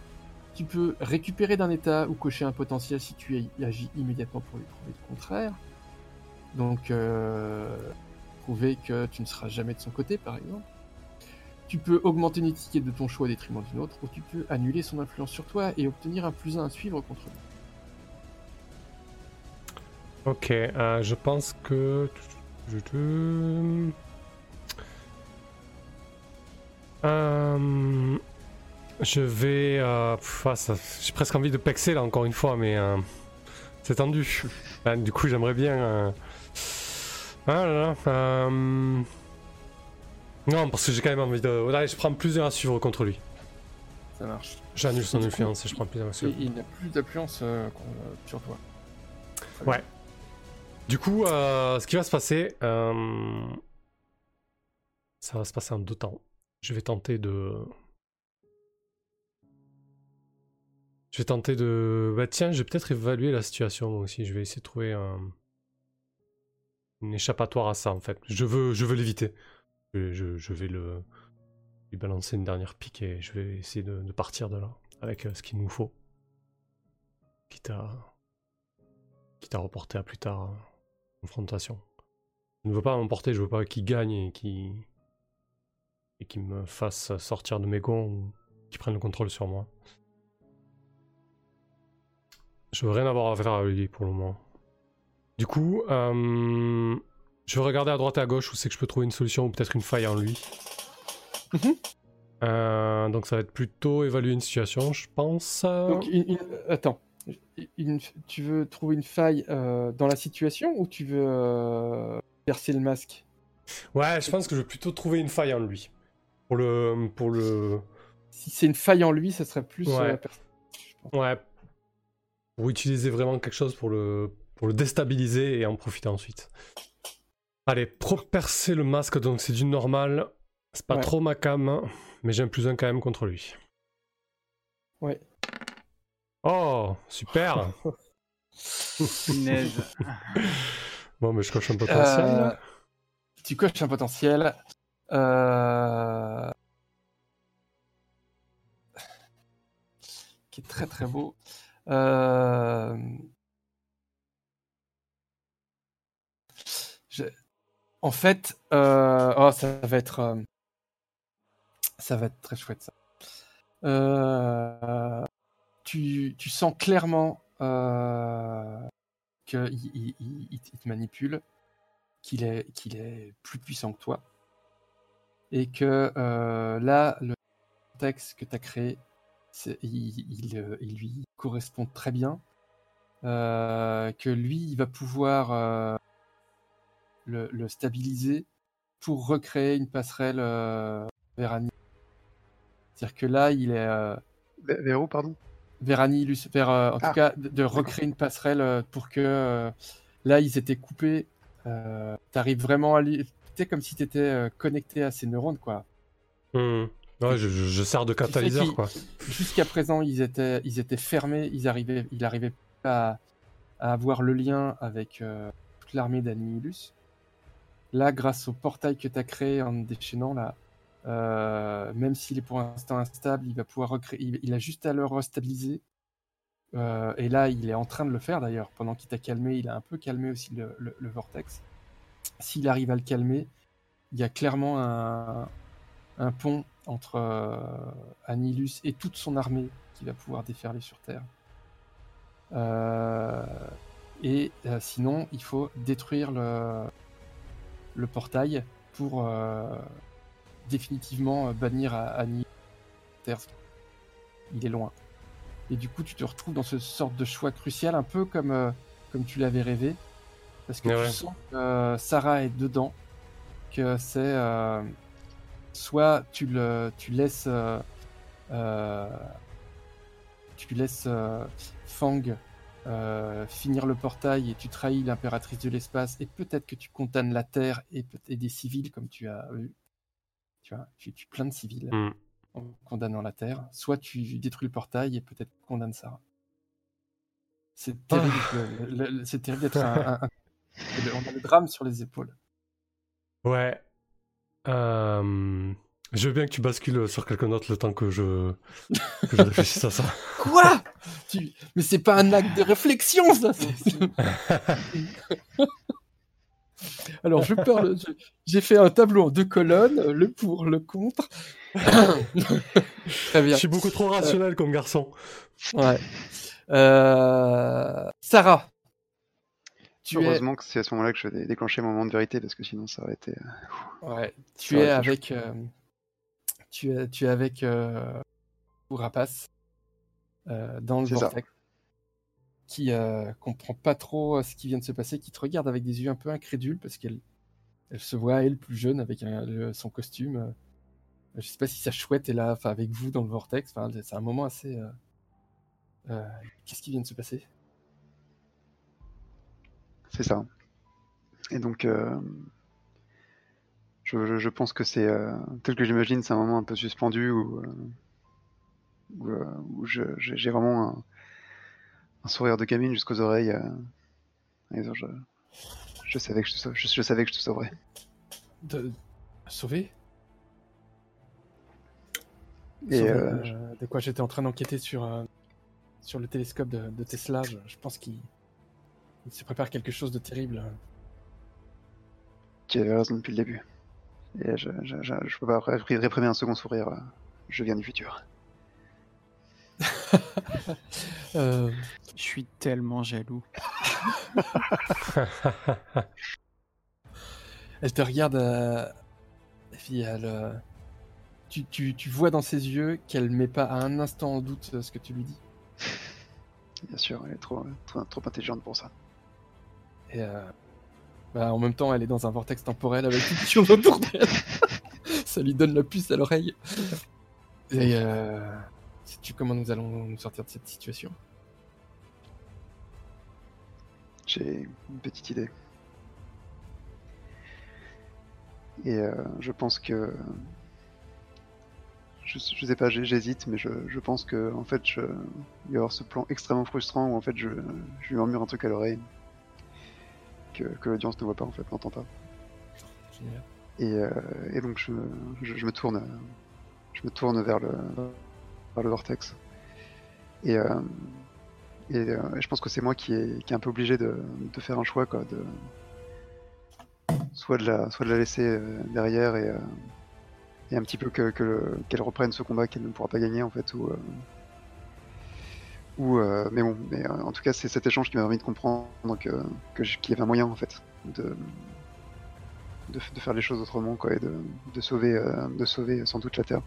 tu peux récupérer d'un état ou cocher un potentiel si tu agis immédiatement pour lui prouver le contraire. Donc, euh, prouver que tu ne seras jamais de son côté, par exemple. Tu peux augmenter une étiquette de ton choix au détriment d'une autre, ou tu peux annuler son influence sur toi et obtenir un plus 1 à suivre contre lui. Ok, euh, je pense que. Euh, je vais. euh, ah, J'ai presque envie de pexer là encore une fois, mais euh, c'est tendu. Ah, du coup, j'aimerais bien. euh, Ah là là. Non, parce que j'ai quand même envie de. Allez, je prends plusieurs à suivre contre lui. Ça marche. J'annule son influence et je prends plusieurs à suivre. il n'a plus d'influence sur toi. Ouais. Du coup, ce qui va se passer, ça va se passer en deux temps. Je vais tenter de. Je vais tenter de. Bah tiens, je vais peut-être évaluer la situation moi aussi. Je vais essayer de trouver un... une échappatoire à ça en fait. Je veux, je veux l'éviter. Je, vais le lui balancer une dernière pique et je vais essayer de, de partir de là avec euh, ce qu'il nous faut. Quitte à quitte à reporter à plus tard euh, confrontation. Je ne veux pas m'emporter, je veux pas qu'il gagne et qu'il et qu'il me fasse sortir de mes gonds ou qu'il prenne le contrôle sur moi. Je veux rien avoir à faire avec lui pour le moment. Du coup, euh, je vais regarder à droite et à gauche où c'est que je peux trouver une solution ou peut-être une faille en lui. Mhm. Euh, donc ça va être plutôt évaluer une situation, je pense. Donc, une- une- attends. Une- tu veux trouver une faille euh, dans la situation ou tu veux percer le masque? Ouais, je pense que je vais plutôt trouver une faille en lui. Pour le. Pour le. Si c'est une faille en lui, ça serait plus. Euh, Ouais. Pour utiliser vraiment quelque chose pour le. Pour le déstabiliser et en profiter ensuite. Allez, pro percer le masque, donc c'est du normal. C'est pas Ouais. trop ma cam, hein, mais j'ai un plus un quand même contre lui. Ouais. Oh, super Punaise. Bon, mais je coche un potentiel. Euh, tu coches un potentiel. euh, Qui est très très beau. Euh, En fait, euh, oh, ça va être. euh, Ça va être très chouette ça. Tu, tu sens clairement qu'il il, il- il te manipule, qu'il est, qu'il est plus puissant que toi, et que là, le texte que tu as créé, il, il, euh, il lui correspond très bien, euh, que lui, il va pouvoir euh, le, le stabiliser pour recréer une passerelle euh, vers Annie. C'est-à-dire que là, il est... euh, Vers où, pardon? vers euh, en Ah, tout cas, de, recréer une passerelle pour que euh, là, ils étaient coupés. Euh, T'arrives vraiment à lui. C'est comme si t'étais connecté à ses neurones, quoi. Hmm. Ouais, je, sers de catalyseur, quoi. Jusqu'à présent, ils étaient, ils étaient fermés. Ils arrivaient, il arrivait pas à, à avoir le lien avec euh, toute l'armée d'Annihilus. Là, grâce au portail que tu as créé en déchaînant, là, euh, même s'il est pour l'instant instable, il va pouvoir recréer. Il, il a juste à le restabiliser. Euh, et là, il est en train de le faire d'ailleurs. Pendant qu'il t'a calmé, il a un peu calmé aussi le, le- le vortex. S'il arrive à le calmer, il y a clairement un, un pont entre euh, Annihilus et toute son armée qui va pouvoir déferler sur Terre. Euh, et euh, sinon, il faut détruire le, le portail pour définitivement bannir Annie Terre. Il est loin. Et du coup, tu te retrouves dans ce sorte de choix crucial, un peu comme, euh, comme tu l'avais rêvé. Parce que tu sens que euh, Sarah est dedans, que c'est euh, soit tu le tu laisses euh, euh, tu laisses euh, Fang euh, finir le portail et tu trahis l'impératrice de l'espace et peut-être que tu condamnes la Terre et, des civils comme tu as vu. Tu vois, tu tues plein de civils Hmm. en condamnant la Terre, soit tu détruis le portail et peut-être condamnes Sarah. C'est terrible, le- le- le- c'est terrible d'être un, un- un- On a le drame sur les épaules. Ouais. Euh, Je veux bien que tu bascules sur quelqu'un d'autre le temps que je, que je réfléchisse à ça. Quoi? Tu- Mais c'est pas un acte de réflexion, ça Alors, je parle. je- J'ai fait un tableau en deux colonnes, le pour, le contre. Très Je bien. suis beaucoup trop rationnel comme garçon. Ouais. Euh, Sarah. Tu es, Heureusement que c'est à ce moment-là que je vais déclencher mon moment de vérité parce que sinon ça aurait été. euh, ouais, tu es avec, euh, tu es, tu es avec euh, Rapace euh, dans le ça. vortex, qui euh, comprend pas trop ce qui vient de se passer, qui te regarde avec des yeux un peu incrédules parce qu'elle elle se voit elle plus jeune avec un- le- son costume. euh. Je sais pas si sa chouette est là, enfin avec vous dans le vortex. Enfin, c'est un moment assez. euh, euh, Qu'est-ce qui vient de se passer? C'est ça. Et donc, euh, je, je- je pense que c'est, euh, tel que j'imagine, c'est un moment un peu suspendu où, euh, où, j'ai vraiment un, un sourire de gamine jusqu'aux oreilles. je, je savais que je, te sau- je, je savais que je te sauverais. De sauver? Et Sauver, euh, de quoi j'étais en train d'enquêter sur, sur le télescope de, de Tesla. Je, je pense qu'il il se prépare quelque chose de terrible. tu avais raison depuis le début. Et je, je, je, je peux pas ré- réprimer un second sourire. Je viens du futur. Euh, Je suis tellement jaloux. elle te regarde euh, et puis elle, euh, tu, tu, tu vois dans ses yeux qu'elle met pas à un instant en doute euh, ce que tu lui dis. Bien sûr, elle est trop, trop, trop intelligente pour ça. Et euh, bah, en même temps, elle est dans un vortex temporel avec qui tourne autour d'elle. Ça lui donne la puce à l'oreille. Et euh, sais-tu comment nous allons nous sortir de cette situation? J'ai une petite idée. Et euh, je pense que. Je, sais pas, j'hésite, mais je, je pense que en fait, je, il va y avoir ce plan extrêmement frustrant où en fait je, je lui murmure un truc à l'oreille que, que l'audience ne voit pas en fait, n'entend pas. Génial. Et, euh, et donc je, je, je me tourne, je me tourne vers le, vers le vortex. Et, euh, et euh, je pense que c'est moi qui est, qui est un peu obligé de, de faire un choix, quoi, de soit de la, soit de la laisser derrière et, et un petit peu que, que le- qu'elle reprenne ce combat qu'elle ne pourra pas gagner en fait, ou, ou euh, mais bon, mais euh, en tout cas c'est cet échange qui m'a permis de comprendre qu'il y avait un moyen en fait de de, faire les choses autrement quoi et de, de sauver euh, de sauver sans doute la terre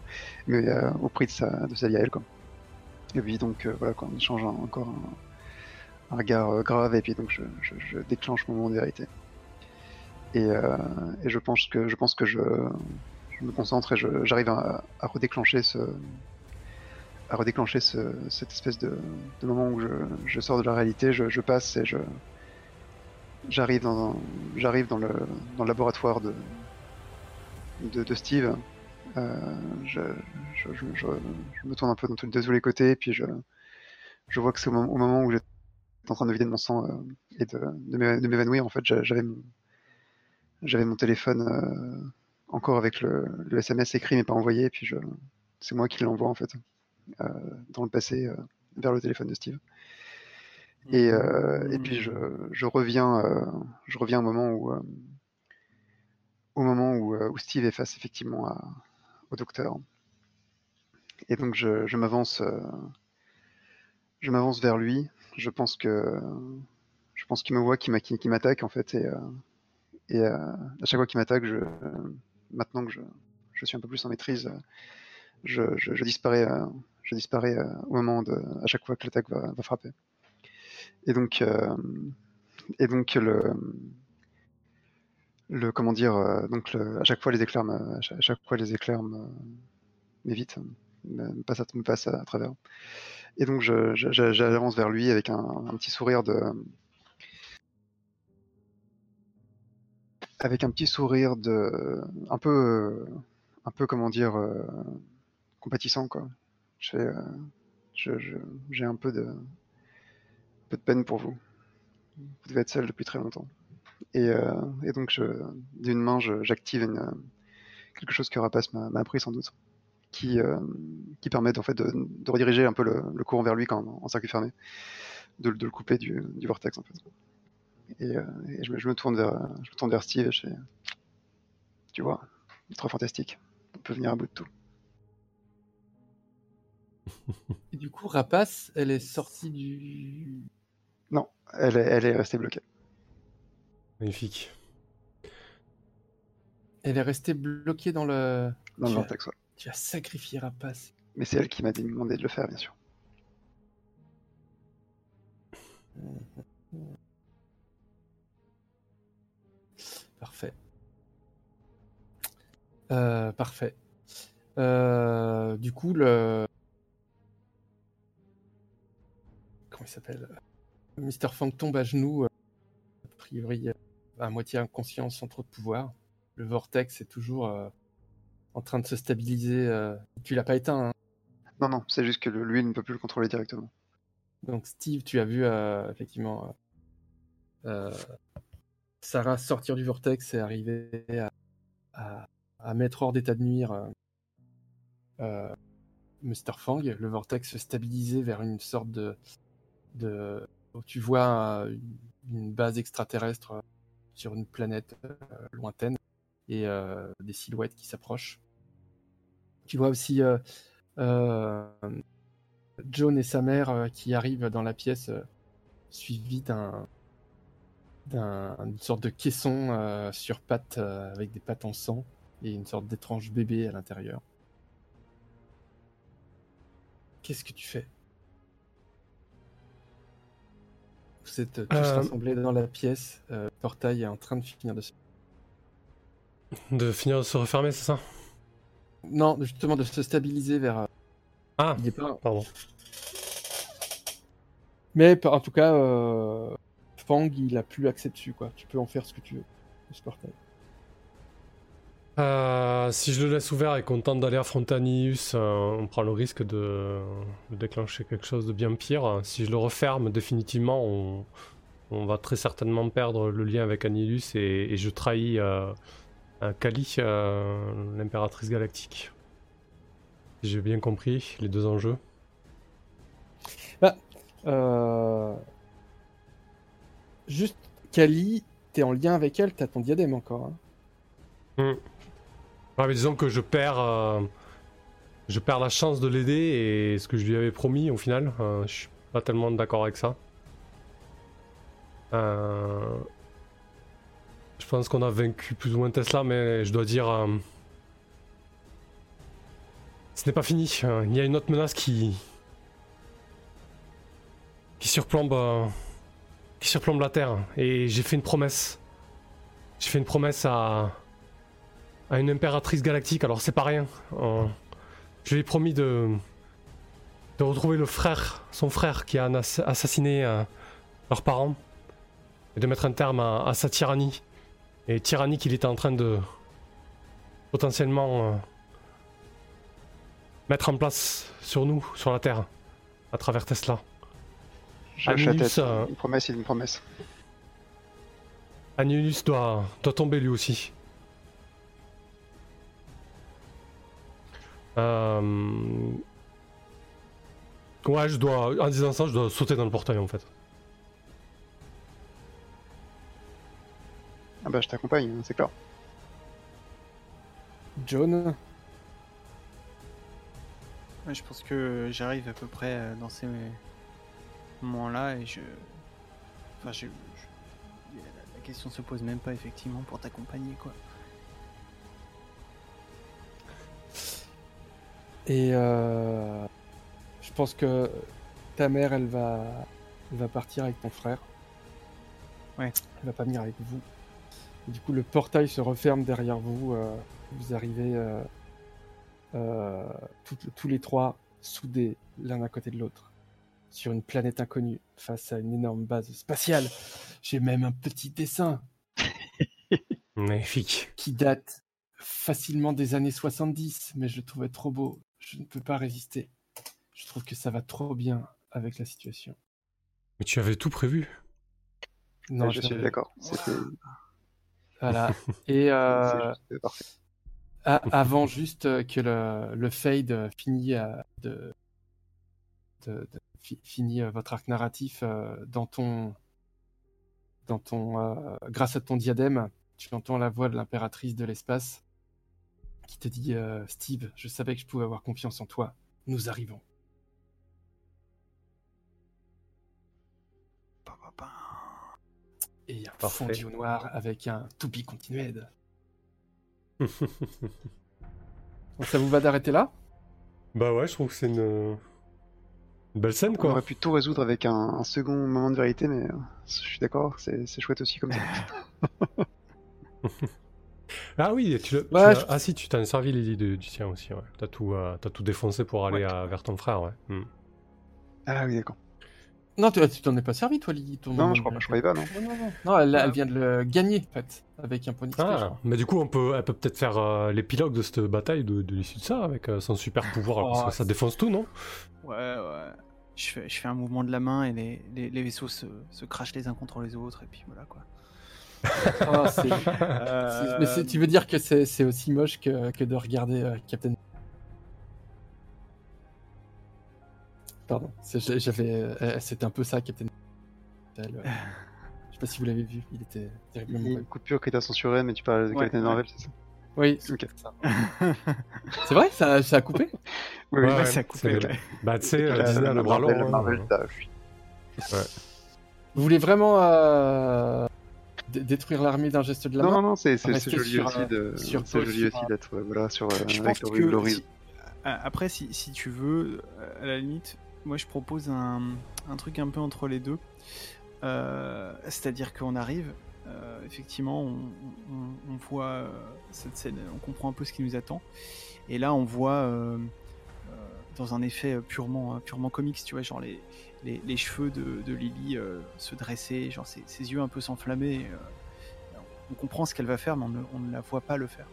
mais au prix de sa de sa vie à elle quoi. Et puis donc voilà quoi on échange encore un, regard grave et puis donc je, je, déclenche mon moment de vérité. Et, et je pense que je pense que je, me concentre et j'arrive à redéclencher ce à redéclencher ce, cette espèce de, moment où je, sors de la réalité je, passe et j'arrive dans le laboratoire de Steve. Euh, je, me tourne un peu dans tous- de tous les côtés et puis je vois que c'est au, moment- où j'étais en train de vider de mon sang euh, et de, de m'é- de m'évanouir en fait j'a- j'avais mon téléphone euh, encore avec le, SMS écrit mais pas envoyé puis c'est moi qui l'envoie en fait dans le passé euh, vers le téléphone de Steve et, euh, et puis je, je reviens, euh, je reviens au moment où, euh, au moment où, euh, où Steve est face effectivement à- au docteur. Et donc je, je m'avance, euh, je m'avance vers lui. Je pense que, je pense qu'il me voit, qu'il m'a- qu'il qu'il m'attaque en fait. Et, euh, et euh, à chaque fois qu'il m'attaque, je, maintenant que je, je suis un peu plus en maîtrise, euh, je, je, je disparais, euh, je disparais euh, au moment de, à chaque fois que l'attaque va, va frapper. Et donc, euh, et donc le, le comment dire, euh, donc le- à chaque fois les éclairs, à chaque, fois les éclairs m'évitent, me, me passent, à, à, travers. Et donc j'avance vers lui avec un, un petit sourire de, avec un petit sourire de, un peu, un peu comment dire, euh, compatissant quoi. Euh, j'ai un peu de, peine pour vous. Vous devez être seul depuis très longtemps. Et, euh, donc, d'une main, j'active une, quelque chose que Rapace m'a appris sans doute, qui, euh, permet en fait de, rediriger un peu le, courant vers lui en circuit fermé, de, le- couper du, vortex. Et, euh, je, me, tourne vers, Steve et je fais, tu vois, trop fantastique, on peut venir à bout de tout. Et du coup, Rapace, elle est sortie du. Non, elle est, elle est restée bloquée. Magnifique. Elle est restée bloquée dans le. Dans le Ok. vortex, ouais. Tu as sacrifié Rapace. Mais c'est elle qui m'a demandé de le faire, bien sûr. Parfait. Euh, parfait. Euh, du coup, le. Comment il s'appelle Mr. Fang tombe à genoux, euh, a priori euh, à moitié inconscient, sans trop de pouvoir. Le vortex est toujours euh, en train de se stabiliser. euh, Tu l'as pas éteint, hein Non, non, c'est juste que lui il ne peut plus le contrôler directement. Donc Steve, tu as vu euh, effectivement euh, euh, Sarah sortir du vortex et arriver à, à- à mettre hors d'état de nuire euh, euh, Mr. Fang. Le vortex se stabiliser vers une sorte de... où tu vois euh, une, base extraterrestre euh, sur une planète euh, lointaine et des silhouettes qui s'approchent. Tu vois aussi John et sa mère qui arrivent dans la pièce, suivis d'un d'un- d'une sorte de caisson sur pattes avec des pattes en sang et une sorte d'étrange bébé à l'intérieur. Qu'est-ce que tu fais? Vous êtes tous Euh. rassemblés dans la pièce. euh, le portail est en train de finir de se... De finir de se refermer, c'est ça? Non, justement de se stabiliser vers... euh, Ah, il est pas... pardon. Mais en tout cas, euh, Fang, il a plus accès dessus, quoi. Tu peux en faire ce que tu veux, ce portail. Euh, si je le laisse ouvert et qu'on tente d'aller affronter Annius, euh, on prend le risque de, de déclencher quelque chose de bien pire. Si je le referme définitivement, on, on va très certainement perdre le lien avec Annihilus et, et je trahis euh, Kali, l'impératrice galactique. J'ai bien compris les deux enjeux. Euh... Juste, Kali, t'es en lien avec elle, t'as ton diadème encore. hein. Mais disons que je perds, euh, je perds la chance de l'aider et ce que je lui avais promis au final, euh, je suis pas tellement d'accord avec ça. Euh, je pense qu'on a vaincu plus ou moins Tesla, mais je dois dire, euh, ce n'est pas fini. Il y a une autre menace qui, qui surplombe, qui surplombe la Terre et j'ai fait une promesse. J'ai fait une promesse à à une impératrice galactique, alors c'est pas rien. Euh, je lui ai promis de, de retrouver le frère, son frère qui a ass- assassiné euh, leurs parents, et de mettre un terme à, à sa tyrannie. Et tyrannie qu'il était en train de potentiellement euh, mettre en place sur nous, sur la Terre, à travers Tesla. Euh, Une promesse, c'est une promesse. Annihilus doit, doit tomber lui aussi. Euh... Ouais, je dois, en disant ça, je dois sauter dans le portail en fait. Ah bah je t'accompagne, hein, c'est clair. John, Ouais, je pense que j'arrive à peu près euh, dans ces moments-là et je. Enfin, je. la question se pose même pas effectivement pour t'accompagner quoi. Et euh, je pense que ta mère, elle va, elle va partir avec ton frère. Ouais. Elle va pas venir avec vous. Et du coup, le portail se referme derrière vous. euh, vous arrivez euh, euh, tous les trois soudés l'un à côté de l'autre sur une planète inconnue face à une énorme base spatiale. J'ai même un petit dessin Magnifique. qui date facilement des années 70, mais je le trouvais trop beau. Je ne peux pas résister. Je trouve que ça va trop bien avec la situation. Mais tu avais tout prévu. Non, je suis d'accord. Voilà. Et euh, juste avant juste euh, que le, le fade finit euh, de, de, de- fi- finit euh, votre arc narratif dans ton dans ton euh, grâce à ton diadème, tu entends la voix de l'impératrice de l'espace qui te dit euh, Steve, je savais que je pouvais avoir confiance en toi. Nous arrivons. Pa, pa, pa. Et un Parfait. fondu au noir avec un to be continued. Ça vous va d'arrêter là? Bah ouais, je trouve que c'est une... une belle scène On quoi. aurait pu tout résoudre avec un, un second moment de vérité, mais euh, je suis d'accord, c'est c'est chouette aussi comme ça. Ah oui, tu Ouais, je- ah si, tu t'en es servi Lily de- du tien aussi, ouais. T'as tout, euh, t'as tout défoncé pour aller Ouais. à- vers ton frère, ouais. Hmm. Ah oui, d'accord. Non, tu tu t'en es pas servi, toi, Lily. ton Non, je crois, pas- je croyais pas, non. Non, non, non. Non, elle, elle vient de le gagner, en fait, avec un je Ah, crois. mais du coup, on peut, elle peut peut-être faire euh, l'épilogue de cette bataille de, de l'issue de ça avec euh, son super pouvoir, Oh, parce que ça défonce tout, non? Ouais, ouais. Je fais, je fais un mouvement de la main et les, les, les vaisseaux se, se crachent les uns contre les autres, et puis voilà quoi. Ah, c'est- Euh, Mais tu veux dire que c'est aussi moche que, que de regarder euh, Captain. Pardon, j'avais. euh, C'était un peu ça, Captain. Euh, Je sais pas si vous l'avez vu, il était terriblement. Une coupure qui t'a censuré, mais tu parles de Ouais, Captain ouais. Marvel, c'est ça? Oui, c'est vrai ça, ça a coupé? Oui, Ouais, ça a coupé, c'est- ouais. Bah, tu sais, Euh, euh, Disney le bras long. Marvel, hein. Marvel, t'as fui. Vous voulez vraiment euh, détruire l'armée d'un geste de la main non, non, c'est joli aussi euh, aussi euh, d'être euh, voilà sur euh, Je avec pense que si- après, si, si tu veux, euh, à la limite, moi je propose un, un truc un peu entre les deux. Euh, C'est-à-dire qu'on arrive, euh, effectivement, on, on- on voit euh, cette scène, on comprend un peu ce qui nous attend. Et là, on voit euh, euh, dans un effet purement, purement comics, tu vois, genre les, les, les cheveux de, de Lily euh, se dresser, genre ses, ses yeux un peu s'enflammer. euh, on comprend ce qu'elle va faire, mais on ne, on ne la voit pas le faire.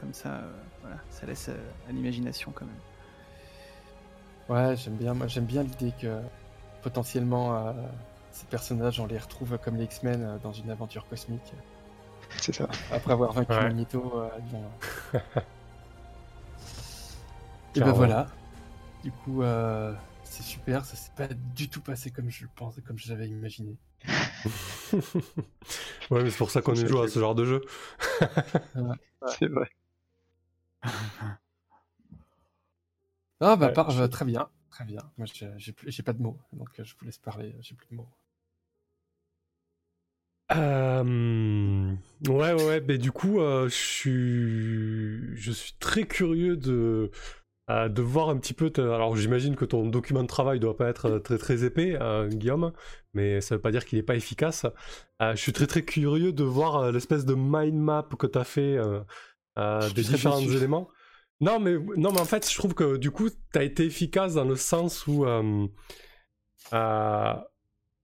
Comme ça, euh, voilà, ça laisse euh, à l'imagination quand même. Ouais, j'aime bien. Moi, j'aime bien l'idée que potentiellement euh, ces personnages, on les retrouve comme les X-Men euh, dans une aventure cosmique. C'est ça. Après avoir vaincu Ouais. Magneto, euh. Et ben voilà. Du coup, euh, c'est super. Ça s'est pas du tout passé comme je le pensais, comme je l'avais imaginé. ouais, mais c'est pour ça qu'on joue à ce genre de jeu. C'est vrai. Ah bah Ouais, par- je- euh, très bien, très bien. Moi, j'ai j'ai plus- j'ai pas de mots, donc euh, je vous laisse parler. J'ai plus de mots. Euh, Ouais, ouais, ouais, mais du coup, euh, je suis, je suis très curieux de, euh, de voir un petit peu. te- Alors, j'imagine que ton document de travail doit pas être euh, très très épais, euh, Guillaume, mais ça veut pas dire qu'il est pas efficace. Je suis très très curieux de voir l'espèce de mind map que tu as fait des différents déçu. éléments. Non, mais non, mais en fait, je trouve que du coup, tu as été efficace dans le sens où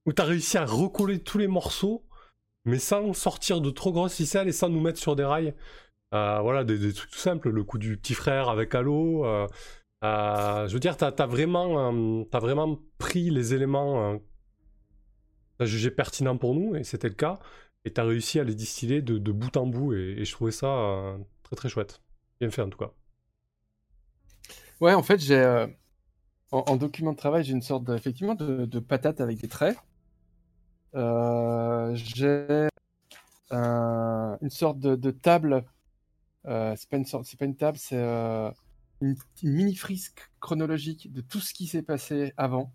où tu as réussi à recoller tous les morceaux mais sans sortir de trop grosses ficelles et sans nous mettre sur des rails. Euh, voilà, des, trucs tout simples, le coup du petit frère avec Halo. euh, euh, je veux dire, t'as as vraiment, vraiment pris les éléments t'as jugé pertinents pour nous, et c'était le cas, et t'as réussi à les distiller de, bout en bout, et, je trouvais ça très très chouette. Bien fait en tout cas. Ouais, en fait, j'ai en, en document de travail, j'ai une sorte de, effectivement de, patate avec des traits. J'ai un- une sorte de table. Euh, c'est pas une sorte, c'est pas une table, c'est euh, une, une mini frisque chronologique de tout ce qui s'est passé avant.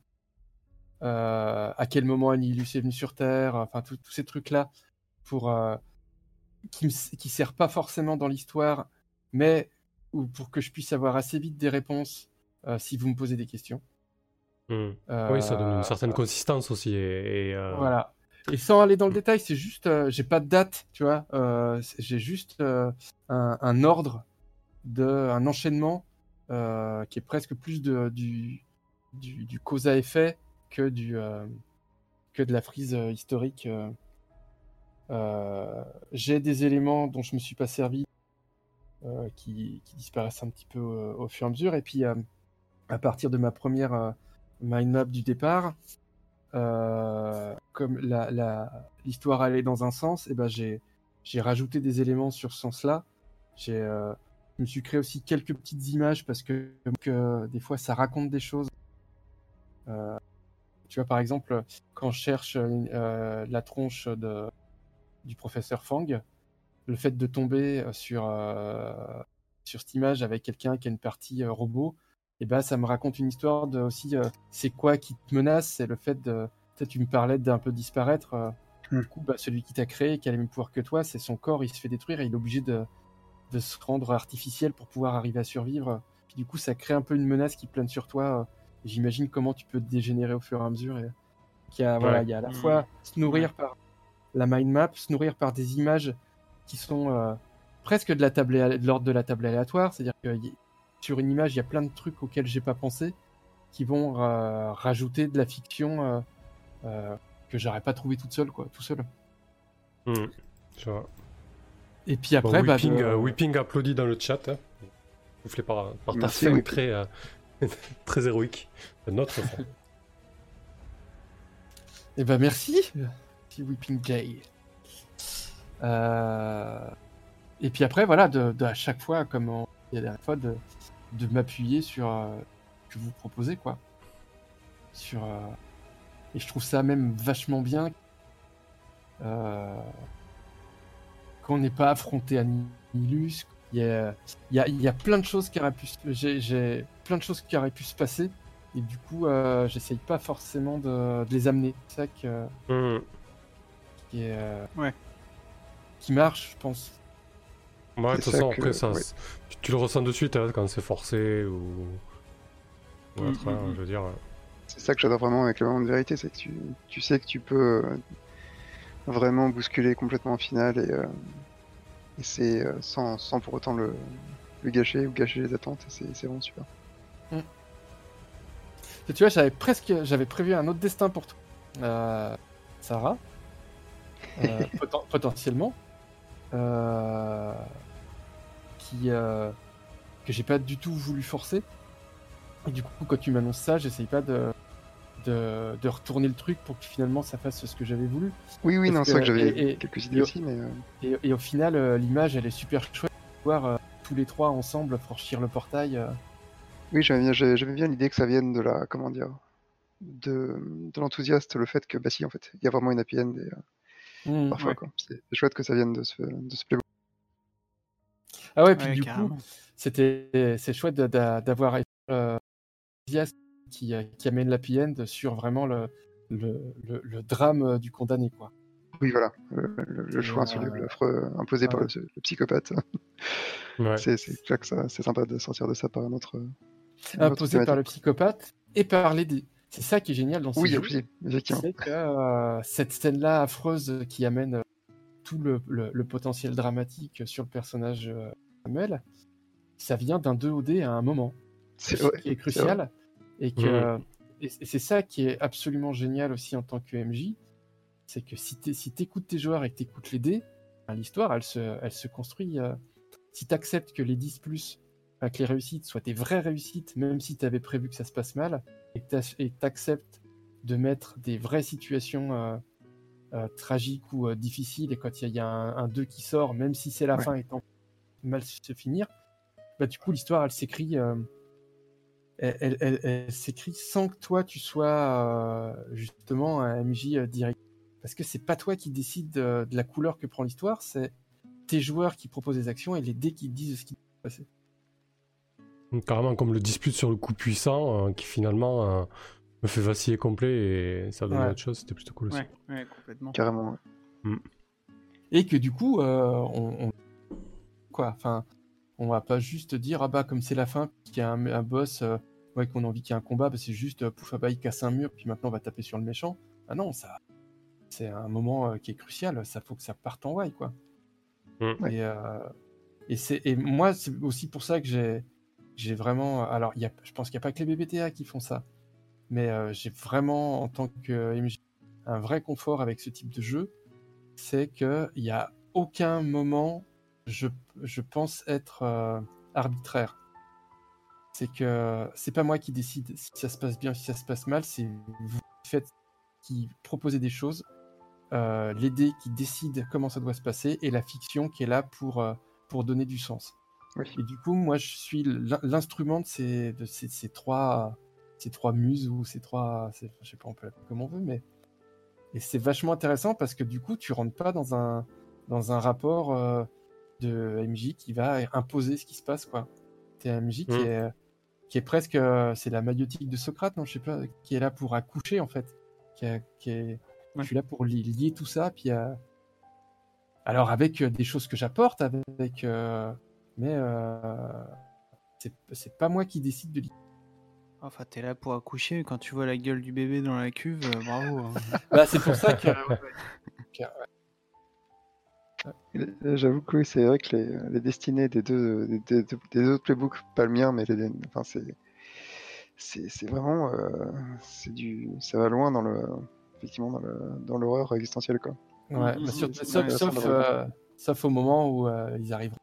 Euh, à quel moment Annihilus est venu sur Terre, enfin tous ces trucs-là, pour euh, qui me, qui sert pas forcément dans l'histoire, mais ou pour que je puisse avoir assez vite des réponses si vous me posez des questions. Hmm. Oui, ça donne une certaine consistance aussi, et, et, Voilà. Et sans aller dans le détail, c'est juste, euh, j'ai pas de date, tu vois. euh, j'ai juste euh, un, ordre de, un enchaînement qui est presque plus de, du, cause à effet que du, que de la frise historique. j'ai des éléments dont je me suis pas servi qui, qui disparaissent un petit peu euh, au fur et à mesure. Et puis, à partir de ma première mind map du départ, euh, comme la- la- l'histoire allait dans un sens, et ben j'ai rajouté des éléments sur ce sens-là. J'ai euh, je me suis créé aussi quelques petites images parce que, que des fois ça raconte des choses. Euh, tu vois par exemple quand je cherche la tronche de, du professeur Fang, le fait de tomber sur sur cette image avec quelqu'un qui a une partie robot, et ben ça me raconte une histoire de aussi euh, c'est quoi qui te menace, c'est le fait de peut-être tu me parlais d'un peu disparaître. euh, Hmm. Du coup, bah, celui qui t'a créé, qui a les mêmes pouvoirs que toi, c'est son corps, il se fait détruire et il est obligé de, de se rendre artificiel pour pouvoir arriver à survivre. Puis du coup, ça crée un peu une menace qui plane sur toi. J'imagine comment tu peux te dégénérer au fur et à mesure. Et... Qu'il y a, voilà, il y a à la Mhm. fois se nourrir par la mind map, se nourrir par des images qui sont euh, presque de la table de l'ordre de la table aléatoire. C'est-à-dire que sur une image, il y a plein de trucs auxquels j'ai pas pensé qui vont euh, rajouter de la fiction euh, euh, que j'aurais pas trouvé toute seule, quoi, tout seul. Hmm. Vois. Et puis Bon, après, bah, Weeping, euh, Weeping applaudit dans le chat. Hein. Soufflé par, par ta très, euh, très héroïque. Notre fin. Eh ben merci, petit Weeping Jay. Euh, Et puis après, voilà, de, de- à chaque fois, comme on dit la dernière fois, de, de m'appuyer sur euh, ce que vous proposez, quoi. Sur, euh, Et je trouve ça même vachement bien euh, qu'on n'ait pas affronté Annihilus. Il y a, il y, a, il y a plein de choses qui auraient pu, se- j'ai, j'ai plein de choses qui auraient pu se passer. Et du coup, euh, j'essaye pas forcément de, de les amener. C'est ça que, Hmm. qui est, euh, Ouais. qui marche, je pense. Ouais, de toute C'est façon, ça que- après, ça, ouais. tu, tu le ressens de suite hein, quand c'est forcé ou. ou Mm, autre, hein, mm, mm. je veux dire. C'est ça que j'adore vraiment avec le moment de vérité, c'est que tu, tu sais que tu peux euh, vraiment bousculer complètement en finale et, euh, et c'est euh, sans, sans pour autant le, le gâcher ou gâcher les attentes, et c'est vraiment super. Et tu vois, j'avais presque, j'avais prévu un autre destin pour toi, euh, Sarah, Euh, poten- potentiellement, euh, qui euh, que j'ai pas du tout voulu forcer. Et du coup, quand tu m'annonces ça, j'essaye pas de, de de retourner le truc pour que finalement ça fasse ce que j'avais voulu. Oui, oui, Parce non, c'est vrai que j'avais quelques idées et- aussi, mais euh, Et, et au final, euh, l'image, elle est super chouette. de Voir euh, tous les trois ensemble franchir le portail. euh. oui, j'aimais bien, l'idée que ça vienne de la, comment dire, de, de l'enthousiaste, le fait que, bah si, en fait, il y a vraiment une happy end et, euh, Mm. parfois, ouais. quoi. C'est c'est chouette que ça vienne de ce, de ce playbook. Ah ouais, puis Ouais, du carrément. coup, c'était c'est chouette d'avoir euh, Diaz qui, euh, qui amène l'happy end sur vraiment le, le, le, le drame euh, du condamné, quoi. Oui, voilà, le, choix Euh, insoluble, affreux, imposé par ouais. le, le psychopathe. Ouais. C'est c'est clair que ça- c'est sympa de sortir de ça par un autre. Imposé par le psychopathe et par les dés. C'est ça qui est génial dans ce Oui, jeu. aussi, effectivement. c'est que euh, cette scène-là affreuse qui amène euh, tout le, le- le potentiel dramatique sur le personnage euh, Samuel, ça vient d'un 2 au dé à un moment. C'est ouais, qui est crucial. Et que Mhm. et c'est ça qui est absolument génial aussi en tant que MJ, c'est que si tu si écoutes tes joueurs et que tu écoutes les dés, ben, l'histoire elle se, elle se construit. euh, si tu acceptes que les 10 plus, enfin, que les réussites soient tes vraies réussites, même si tu avais prévu que ça se passe mal, et tu acceptes de mettre des vraies situations euh, tragiques ou euh, difficiles, et quand il y, a- il y a un, un 2 qui sort, même si c'est la Ouais. fin étant mal se finir, bah, du coup l'histoire elle s'écrit. euh, elle, elle- elle- elle s'écrit sans que toi tu sois justement un MJ direct. Parce que c'est pas toi qui décide de, de la couleur que prend l'histoire, c'est tes joueurs qui proposent des actions et les dés qui disent ce qui va se passer. Carrément comme le dispute sur le coup puissant euh, qui finalement euh, me fait vaciller complet et ça donne Ouais. autre chose. C'était plutôt cool aussi. Ouais, ouais, complètement. Carrément. ouais. Et que du coup, euh, on, on- quoi, enfin, on va pas juste dire ah bah comme c'est la fin, qu'il y a un, un boss, euh, ouais qu'on a envie qu'il y ait un combat, bah, c'est juste euh, pouf ah bah il casse un mur, puis maintenant on va taper sur le méchant. Ah non, ça, c'est un moment euh, qui est crucial. Ça faut que ça parte en white quoi. Mm. Et, euh, et c'est et moi c'est aussi pour ça que j'ai j'ai vraiment alors il y a je pense qu'il n'y a pas que les BBTA qui font ça, mais euh, j'ai vraiment en tant que MJ un vrai confort avec ce type de jeu c'est que il y a aucun moment, je, je pense être euh, arbitraire. C'est que c'est pas moi qui décide si ça se passe bien, si ça se passe mal, c'est vous qui faites, qui proposez des choses, euh, les dés qui décident comment ça doit se passer et la fiction qui est là pour, euh, pour donner du sens. Oui. Et du coup, moi, je suis l'in- l'instrument de ces, de ces, ces trois, ces trois muses ou ces trois, c'est- je sais pas, on peut l'appeler comme on veut, mais et c'est vachement intéressant parce que du coup, tu rentres pas dans un, dans un rapport euh, de MJ qui va imposer ce qui se passe, quoi. T'es un MJ qui, Mm. est, qui est presque. euh, c'est la maïotique de Socrate, non Je sais pas, qui est là pour accoucher, en fait. Qui, a- qui est, Ouais. Je suis là pour li- lier tout ça, puis. euh, Alors, avec des choses que j'apporte, avec. euh, mais euh, c'est pas moi qui décide de. Enfin, t'es là pour accoucher. Quand tu vois la gueule du bébé dans la cuve, euh, bravo. hein. Bah, c'est pour ça que. Euh, J'avoue que oui, c'est vrai que les, les destinées des deux, des, des- des autres playbooks, pas le mien, mais les, enfin, c'est, c'est, vraiment, euh, c'est du, ça va loin dans le, effectivement, dans le, dans l'horreur existentielle, quoi. Ouais, bah, sur- sauf, sauf, euh, sauf au moment où euh, ils arrivent.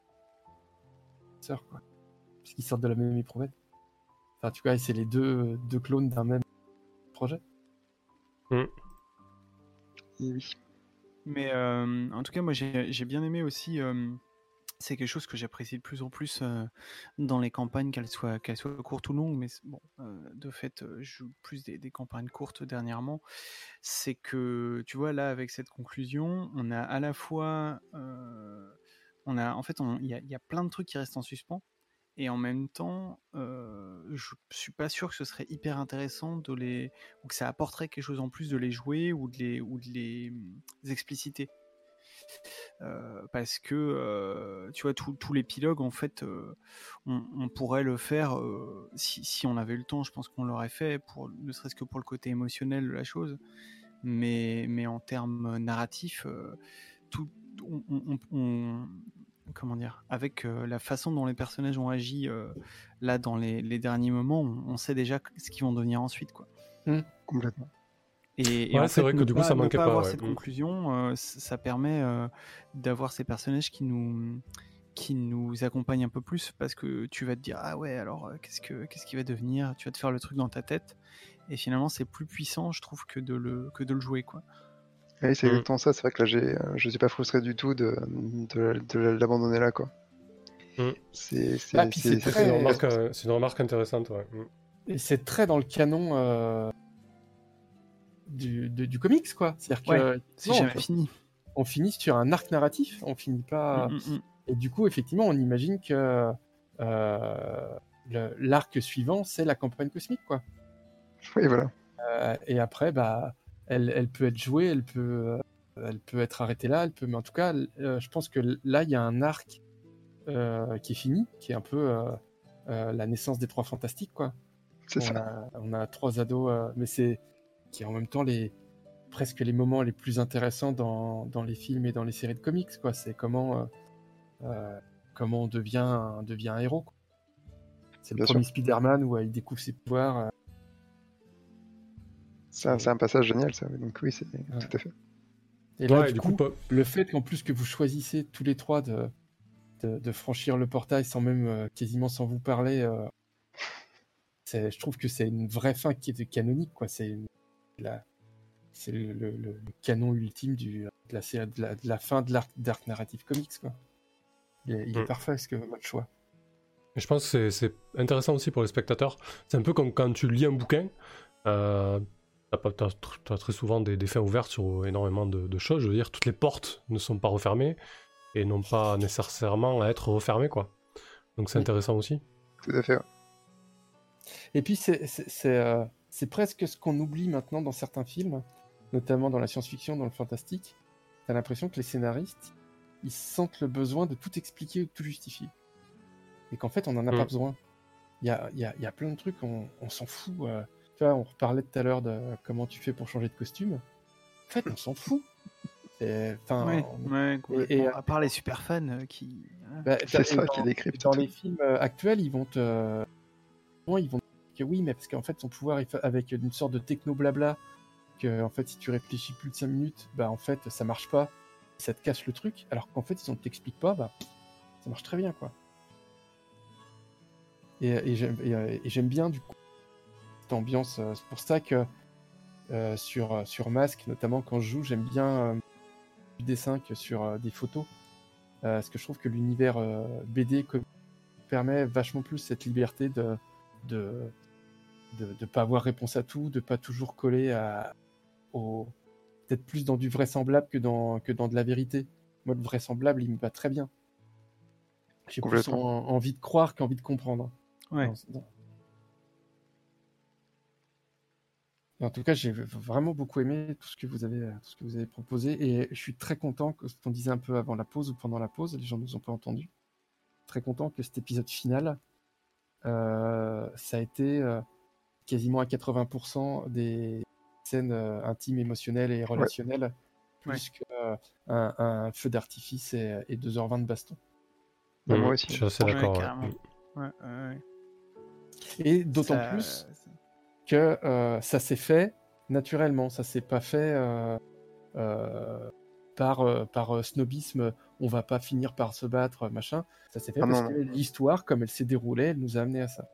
Sœurs, quoi. Parce qu'ils sortent de la même éprouvette. Enfin, tu vois, c'est les deux, deux clones d'un même projet. Et oui. Mais euh, en tout cas, moi, j'ai j'ai bien aimé aussi. euh, c'est quelque chose que j'apprécie de plus en plus euh, dans les campagnes, qu'elles soient, qu'elles soient courtes ou longues. Mais bon, euh, de fait, euh, je joue plus des, des campagnes courtes dernièrement. C'est que, tu vois, là, avec cette conclusion, on a à la fois. euh, on a, en fait, il y, a, il y a plein de trucs qui restent en suspens. Et en même temps, euh, je suis pas sûr que ce serait hyper intéressant de les, ou que ça apporterait quelque chose en plus de les jouer ou de les, ou de les hum, expliciter. Parce que tu vois tout, l'épilogue en fait on, pourrait le faire si, si on avait eu le temps je pense qu'on l'aurait fait pour ne serait-ce que pour le côté émotionnel de la chose mais, mais en termes narratifs tout on- comment dire avec euh, la façon dont les personnages ont agi euh, là dans les, les derniers moments on, on sait déjà ce qu'ils vont devenir ensuite quoi Complètement. et, et Ouais, c'est vrai que du coup, ça ne manquait pas pas, avoir ouais. cette Mm. conclusion, euh, ça permet euh, d'avoir ces personnages qui nous qui nous accompagnent un peu plus parce que tu vas te dire ah ouais alors euh, qu'est-ce que qu'est-ce qui va devenir? Tu vas te faire le truc dans ta tête et finalement c'est plus puissant je trouve que de le que de le jouer quoi Oui, c'est Mm. exactement ça. C'est vrai que là, j'ai, euh, je suis pas frustré du tout de, de, de l'abandonner là, quoi. Mm. C'est, c'est, Ah, c'est C'est très- une, remarque, euh, c'est une remarque intéressante. Ouais. Mm. Et c'est très dans le canon euh, du, de- du comics, quoi. C'est-à-dire que Ouais, c'est non, jamais on- fini on finit sur un arc narratif, on finit pas. Et du coup, effectivement, on imagine que euh, le- l'arc suivant, c'est la campagne cosmique, quoi. Oui, voilà. Euh, et après, bah, elle, elle peut être jouée, elle peut, euh, elle peut être arrêtée là, elle peut. Mais en tout cas, euh, je pense que là, il y a un arc euh, qui est fini, qui est un peu la naissance des trois fantastiques, quoi. C'est on, ça. A, on a trois ados, mais c'est qui est en même temps les presque les moments les plus intéressants dans, dans les films et dans les séries de comics, quoi. C'est comment euh, comment on devient un, devient un héros. C'est le Bien premier Spider-Man où il découvre ses pouvoirs. C'est un, passage génial, ça. Donc oui, c'est tout à fait. Et là, Ouais, du, du coup, le fait qu'en plus que vous choisissez tous les trois de, de, de franchir le portail sans même euh, quasiment sans vous parler, euh, c'est- je trouve que c'est une vraie fin qui est canonique, quoi. C'est la, c'est le, le- le- le canon ultime du, de, la, série- de, la, de la fin de l'arc Dark Narrative Comics, quoi. Il est, il est Mm. parfait, ce que votre choix. Et je pense que c'est- c'est intéressant aussi pour les spectateurs. C'est un peu comme quand tu lis un bouquin. Euh, t'as pas- t'as tr- t'as très souvent des, des fins ouvertes sur énormément de, de choses. Je veux dire, toutes les portes ne sont pas refermées et n'ont pas nécessairement à être refermées, quoi. Donc c'est Oui. intéressant aussi. Tout à fait. ouais. Et puis, c'est c'est- c'est, euh, c'est presque ce qu'on oublie maintenant dans certains films, notamment dans la science-fiction, dans le fantastique. T'as l'impression que les scénaristes, ils sentent le besoin de tout expliquer ou de tout justifier. Et qu'en fait, on n'en a Mm. pas besoin. Il y a, il y, a, il y a plein de trucs, on, on s'en fout. euh. Tu vois, on reparlait tout à l'heure de comment tu fais pour changer de costume. En fait, on s'en fout. C'est- Enfin, ouais, on- ouais, complètement. et- à part les super fans euh, qui voilà. bah, C'est dans- ça dans- qui décrypte dans tout. les films euh, actuels, ils vont te. Bon, ils vont te dire que oui, mais parce qu'en fait, son pouvoir, fait- avec une sorte de techno-blabla, que en fait, si tu réfléchis plus de 5 minutes, bah en fait, ça marche pas, ça te casse le truc, alors qu'en fait, si on t'explique pas, bah ça marche très bien, quoi. Et, et j'aime bien, du coup, cette ambiance. euh, C'est pour ça que euh, sur, sur Mask, notamment quand je joue, j'aime bien euh, du dessin que sur euh, des photos. Euh, parce que je trouve que l'univers euh, BD permet vachement plus cette liberté de de de, de pas avoir réponse à tout, de pas toujours coller à au peut-être plus dans du vraisemblable que dans que dans de la vérité. Moi, le vraisemblable, il me va très bien. J'ai plus en- envie de croire qu'envie de comprendre. Ouais. Dans- dans- Et En tout cas, j'ai vraiment beaucoup aimé tout ce que vous avez, tout ce que vous avez proposé, et je suis très content que ce qu'on disait un peu avant la pause ou pendant la pause, les gens ne nous ont pas entendus. très content que cet épisode final, euh, ça a été euh, quasiment à 80% des scènes euh, intimes, émotionnelles et relationnelles, plus qu'un un feu d'artifice et, et 2h20 de baston. Bah, moi Mm, aussi. Je suis assez d'accord. ouais. carrément. Ouais, ouais, ouais. Et d'autant Ça- plus que euh, ça s'est fait naturellement, ça s'est pas fait euh, euh, par, euh, par snobisme, on va pas finir par se battre, machin. Ça s'est fait Ah parce non, que l'histoire, comme elle s'est déroulée, elle nous a amené à ça.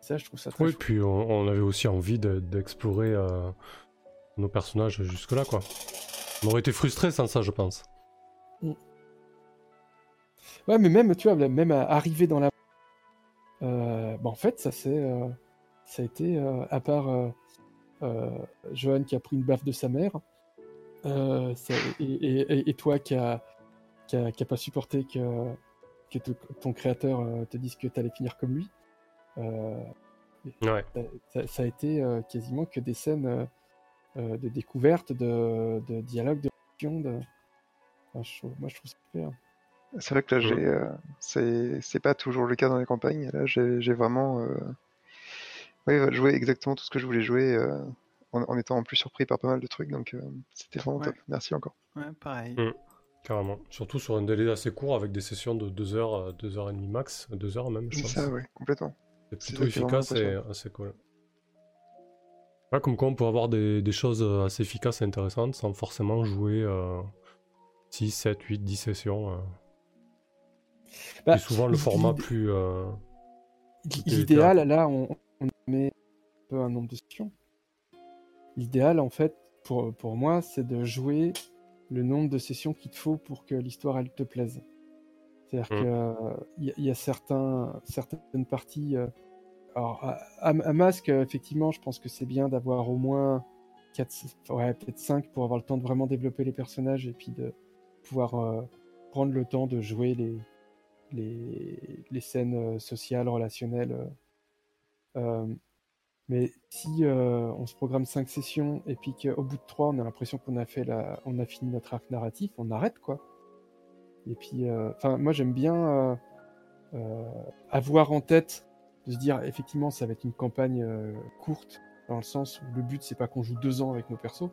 Ça, je trouve ça très Oui, chouette. puis on, on avait aussi envie de- d'explorer euh, nos personnages jusque-là, quoi. On aurait été frustré sans ça, je pense. Ouais, mais même, tu vois, même à arriver dans la. Euh, bah, en fait, ça c'est, euh, ça a été euh, à part euh, euh, Johan qui a pris une baffe de sa mère, euh, ça- et, et- et- et toi qui a, qui a, qui a pas supporté que, que te- ton créateur te dise que tu allais finir comme lui. euh, Ouais. ça, ça- ça a été euh, quasiment que des scènes de découverte, de, de dialogue, de de. Enfin, je trouve- moi, je trouve ça super. C'est vrai que là, j'ai, euh, c'est pas toujours le cas dans les campagnes. Là, j'ai j'ai vraiment euh, ouais, joué exactement tout ce que je voulais jouer euh, en, en étant en plus surpris par pas mal de trucs. Donc, euh, c'était vraiment Ouais. top. Merci encore. Ouais, pareil. Mm. Carrément. Surtout sur un délai assez court avec des sessions de 2 heures, 2 heures et demie max, 2 heures même, je C'est pense. ça, ouais, complètement. C'est plutôt efficace et assez cool. Ouais, comme quoi on peut avoir des, des choses assez efficaces et intéressantes sans forcément jouer euh, 6, 7, 8, 10 sessions. euh. Bah, et souvent le format plus. euh, L'idéal, là, on, met un peu un nombre de sessions. L'idéal, en fait, pour, pour moi, c'est de jouer le nombre de sessions qu'il te faut pour que l'histoire, elle te plaise. C'est-à-dire Mm. que euh, il y, a- il y a certains, certaines parties. euh, alors, à, à, à Masque, effectivement, je pense que c'est bien d'avoir au moins 4, ouais, peut-être 5 pour avoir le temps de vraiment développer les personnages et puis de pouvoir euh, prendre le temps de jouer les, les, les scènes euh, sociales, relationnelles. Euh. Mais si euh, on se programme 5 sessions et puis qu'au bout de 3, on a l'impression qu'on a, fait la... on a fini notre arc narratif, on arrête quoi. Et puis, euh, enfin, moi j'aime bien avoir en tête de se dire effectivement ça va être une campagne courte dans le sens où le but c'est pas qu'on joue deux ans avec nos persos.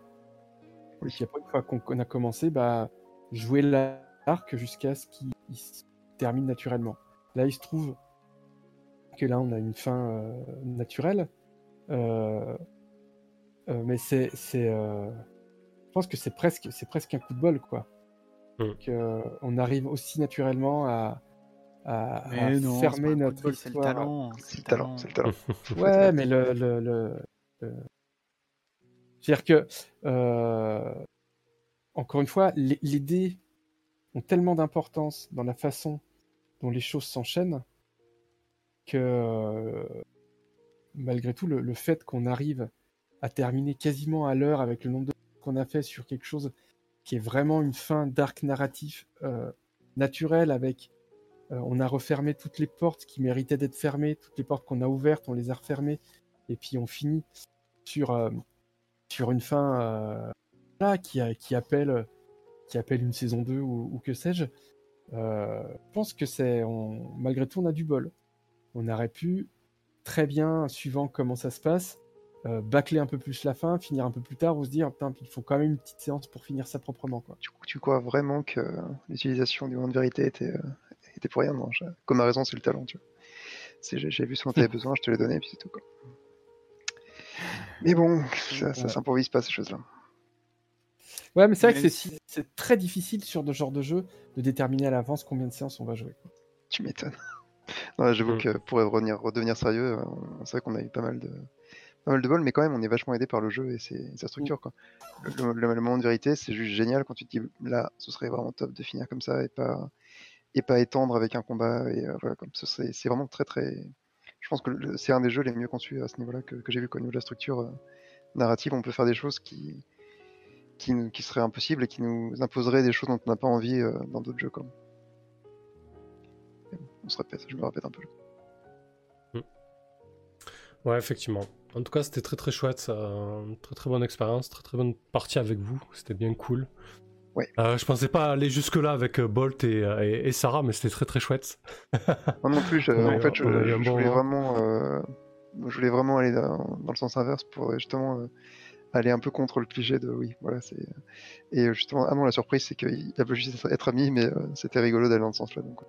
Et puis après, une fois qu'on a commencé, bah, jouer l'arc jusqu'à ce qu'il il se termine naturellement. Là, il se trouve que là, on a une fin euh, naturelle. Euh, euh, mais c'est. c'est, euh, je pense que c'est presque, c'est presque un coup de bol, quoi. Mm. Que, on arrive aussi naturellement à, à, non, fermer notre bol, c'est le histoire. talent. C'est le talent, c'est le talent. Ouais, mais le. le, le, le- C'est-à-dire que, euh, encore une fois, les, les dés ont tellement d'importance dans la façon dont les choses s'enchaînent que, malgré tout, le, le fait qu'on arrive à terminer quasiment à l'heure avec le nombre de qu'on a fait sur quelque chose qui est vraiment une fin d'arc narratif euh, naturel avec euh, on a refermé toutes les portes qui méritaient d'être fermées, toutes les portes qu'on a ouvertes, on les a refermées, et puis on finit sur, euh, sur une fin là, qui, qui, appelle, qui appelle une saison 2 ou, ou que sais-je. Je pense que c'est. Malgré tout, on a du bol. On aurait pu très bien, suivant comment ça se passe, euh, bâcler un peu plus la fin, finir un peu plus tard, ou se dire, putain, il faut quand même une petite séance pour finir ça proprement. Quoi. Tu, tu crois vraiment que l'utilisation du moment de vérité était, euh, était pour rien? Non, comme à raison, c'est le talent, tu vois. C'est- J'ai j'ai vu ce dont tu avais besoin, je te l'ai donné, et puis c'est tout, quoi. Mais bon, ça, ça Ouais. s'improvise pas, ces choses-là. Ouais, mais c'est vrai que c'est très difficile sur ce genre de jeu de déterminer à l'avance combien de séances on va jouer. quoi. Tu m'étonnes. Non, J'avoue Mm. que pour revenir, redevenir sérieux, euh, c'est vrai qu'on a eu pas mal de pas mal de bol, mais quand même, on est vachement aidé par le jeu et, ses- et sa structure. Quoi. Le, le- le moment de vérité, c'est juste génial quand tu te dis là, ce serait vraiment top de finir comme ça et pas et pas étendre avec un combat. Et euh, voilà, comme ce serait, c'est vraiment très très. Je pense que c'est un des jeux les mieux conçus à ce niveau-là que, que j'ai vu. Quoi. Au niveau de la structure euh, narrative, on peut faire des choses qui qui, qui seraient impossibles et qui nous imposeraient des choses dont on n'a pas envie euh, dans d'autres jeux. Quoi. On se répète, je me répète un peu. Ouais, effectivement. En tout cas, c'était très très chouette. ça. Très très bonne expérience, très très bonne partie avec vous. C'était bien cool. Euh, je pensais pas aller jusque-là avec euh, Bolt et, euh, et- et Sarah, mais c'était très très chouette. Moi non plus, je- en fait, je, bon voulais moment. vraiment, euh, je voulais vraiment aller dans, dans le sens inverse pour justement euh, aller un peu contre le cliché de oui, voilà, c'est. Et justement, ah non, la surprise, c'est qu'il a voulu juste être ami, mais c'était rigolo d'aller dans ce sens-là. Donc,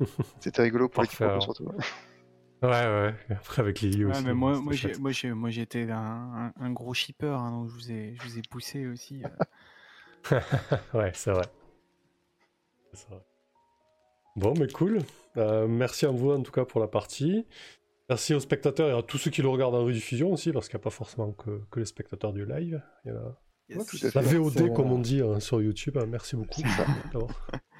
c'était rigolo pour l'équipe surtout. ouais. Ouais. Après avec Lily Ouais, aussi. mais moi, c'était moi, j'ai- chouette. moi, j'ai- moi, j'étais un, un- un gros shipper, hein, donc je vous ai, je vous ai poussé aussi. euh. ouais, c'est vrai. C'est vrai. Bon, mais cool. Euh, merci à vous en tout cas pour la partie. Merci aux spectateurs et à tous ceux qui le regardent en rediffusion aussi, parce qu'il n'y a pas forcément que, que les spectateurs du live. Il y a la. VOD, comme on dit hein, sur YouTube. hein. Merci beaucoup. D'avoir-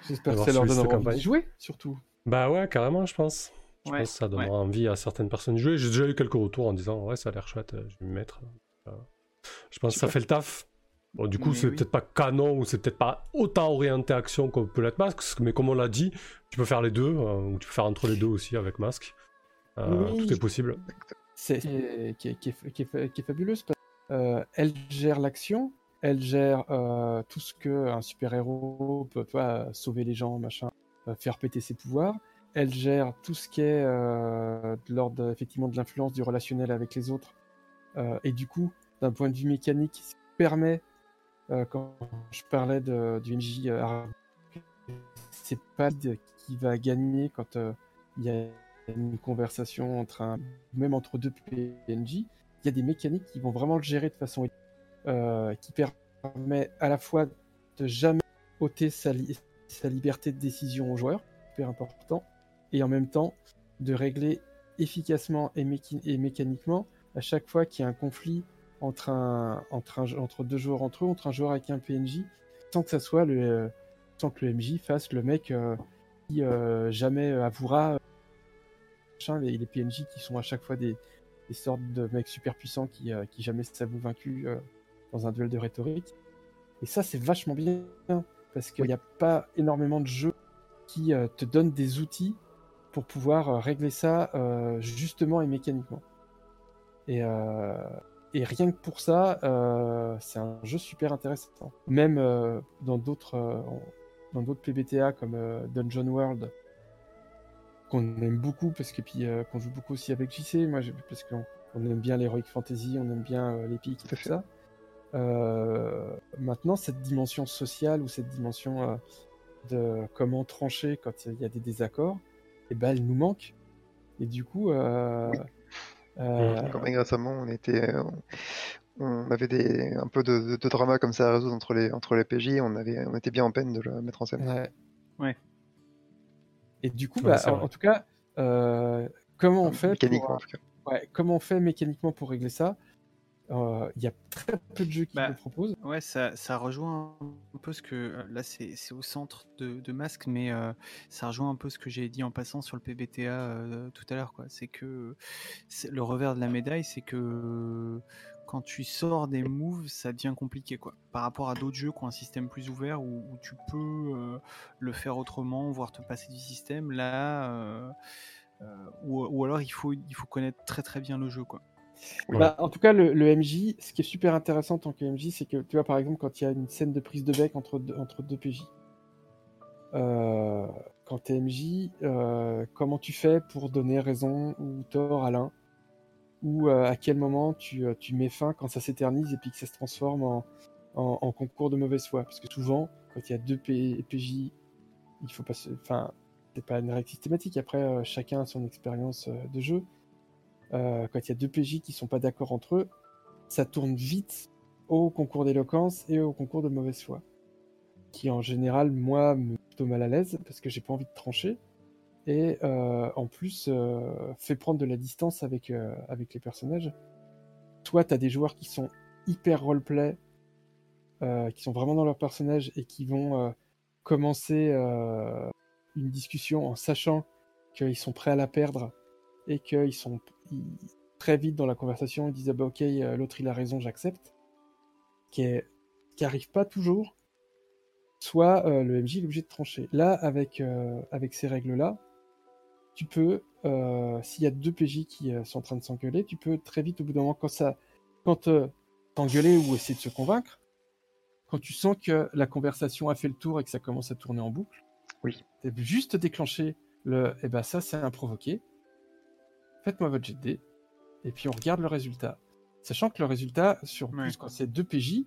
J'espère que ça leur donnera envie d'y jouer, surtout. Bah ouais, carrément, je pense. Je Ouais, pense que ça donnera ouais. envie à certaines personnes de jouer. J'ai déjà eu quelques retours en disant ouais, ça a l'air chouette, euh, je vais m'y mettre. Euh, je pense que ça fait le taf. Bon, du coup, Mais c'est oui. peut-être pas canon ou c'est peut-être pas autant orienté action qu'on peut l'être masque, mais comme on l'a dit, tu peux faire les deux, euh, ou tu peux faire entre les deux aussi avec masque. Euh, Oui. Tout est possible. C'est qui, est, qui est- qui est fa- qui est fabuleuse. parce euh, elle gère l'action, elle gère euh, tout ce que un super-héros peut tu vois, sauver les gens, machin, euh, faire péter ses pouvoirs. Elle gère tout ce qui est euh, de l'ordre effectivement de l'influence du relationnel avec les autres. Et du coup, d'un point de vue mécanique, ce qui permet, quand je parlais de, du MJ, c'est pas qui va gagner quand il y a une conversation entre un, même entre deux PNJ, il y a des mécaniques qui vont vraiment le gérer de façon euh, qui permet à la fois de jamais ôter sa, sa liberté de décision aux joueurs, super important, et en même temps de régler efficacement et, mécaniquement à chaque fois qu'il y a un conflit entre, un, entre, un- entre deux joueurs entre eux, entre un joueur avec un PNJ, sans que ça soit le, sans que le MJ fasse le mec euh, qui euh, jamais avouera les, PNJ qui sont à chaque fois des, des sortes de mecs super puissants qui, qui jamais s'avouent vaincus dans un duel de rhétorique. Et ça, c'est vachement bien, parce qu'il n'y a pas énormément de jeux qui euh, te donnent des outils pour pouvoir euh, régler ça euh, justement et mécaniquement. Et, et rien que pour ça, c'est un jeu super intéressant. Même dans d'autres dans d'autres PBTA comme Dungeon World, qu'on aime beaucoup parce que puis qu'on joue beaucoup aussi avec JC, moi parce qu'on on aime bien l'heroic fantasy, on aime bien l'épique et Tout ça. Euh, maintenant, cette dimension sociale ou cette dimension euh, de comment trancher quand il y a des désaccords, et ben elle nous manque. Et du coup, euh, euh, Comme récemment, on était, on, on avait des, un peu de, de- de drama comme ça à résoudre entre les, entre les PJ, on, avait, on était bien en peine de le mettre en scène. Ouais. Ouais. Et du coup, Ouais, bah, en, tout cas, euh, comment on fait Mécaniquement, pour, en tout cas. ouais, comment on fait mécaniquement pour régler ça? Euh, Il y a très peu de jeux qui Bah, le proposent. Ouais, ça, ça rejoint un peu ce que. euh, Là, c'est au centre de, de Masque, mais euh, ça rejoint un peu ce que j'ai dit en passant sur le PBTA euh, tout à l'heure. C'est que le revers de la médaille, c'est que quand tu sors des moves, ça devient compliqué. quoi. Par rapport à d'autres jeux qui ont un système plus ouvert où, où tu peux euh, le faire autrement, voire te passer du système, là. euh, euh, ou, ou alors il faut, il faut connaître très très bien le jeu. quoi. Bah, en tout cas, le, MJ, ce qui est super intéressant en tant que MJ, c'est que tu vois, par exemple, quand il y a une scène de prise de bec entre deux, PJ, euh, quand tu es MJ, euh, comment tu fais pour donner raison ou tort à l'un? Ou euh, à quel moment tu, euh, tu mets fin quand ça s'éternise et puis que ça se transforme en, concours de mauvaise foi? Parce que souvent, quand il y a deux PJ, il faut pas se. Enfin, c'est pas une règle systématique. Après, chacun a son expérience de jeu. Euh, quand il y a deux PJ qui sont pas d'accord entre eux, ça tourne vite au concours d'éloquence et au concours de mauvaise foi. Qui en général, moi, me plutôt mal à l'aise parce que j'ai pas envie de trancher. Et euh, en plus, euh, fait prendre de la distance avec, avec les personnages. Toi, tu as des joueurs qui sont hyper roleplay, qui sont vraiment dans leur personnage et qui vont commencer une discussion en sachant qu'ils sont prêts à la perdre et qu'ils sont très vite dans la conversation, ils disent ah bah ok, euh, l'autre il a raison, j'accepte. Qui, est, qui arrive pas toujours. Soit euh, le MJ est obligé de trancher. Là, avec, euh, avec ces règles-là, tu peux, euh, s'il y a deux PJ qui sont en train de s'engueuler, tu peux très vite, au bout d'un moment, quand ça, quand t'engueuler ou essayer de se convaincre, quand tu sens que la conversation a fait le tour et que ça commence à tourner en boucle, Oui. juste déclenché le eh ben ça c'est un provoqué. Faites-moi votre jet de dés. Et puis on regarde le résultat. Sachant que le résultat, sur plus quand c'est 2 PJ,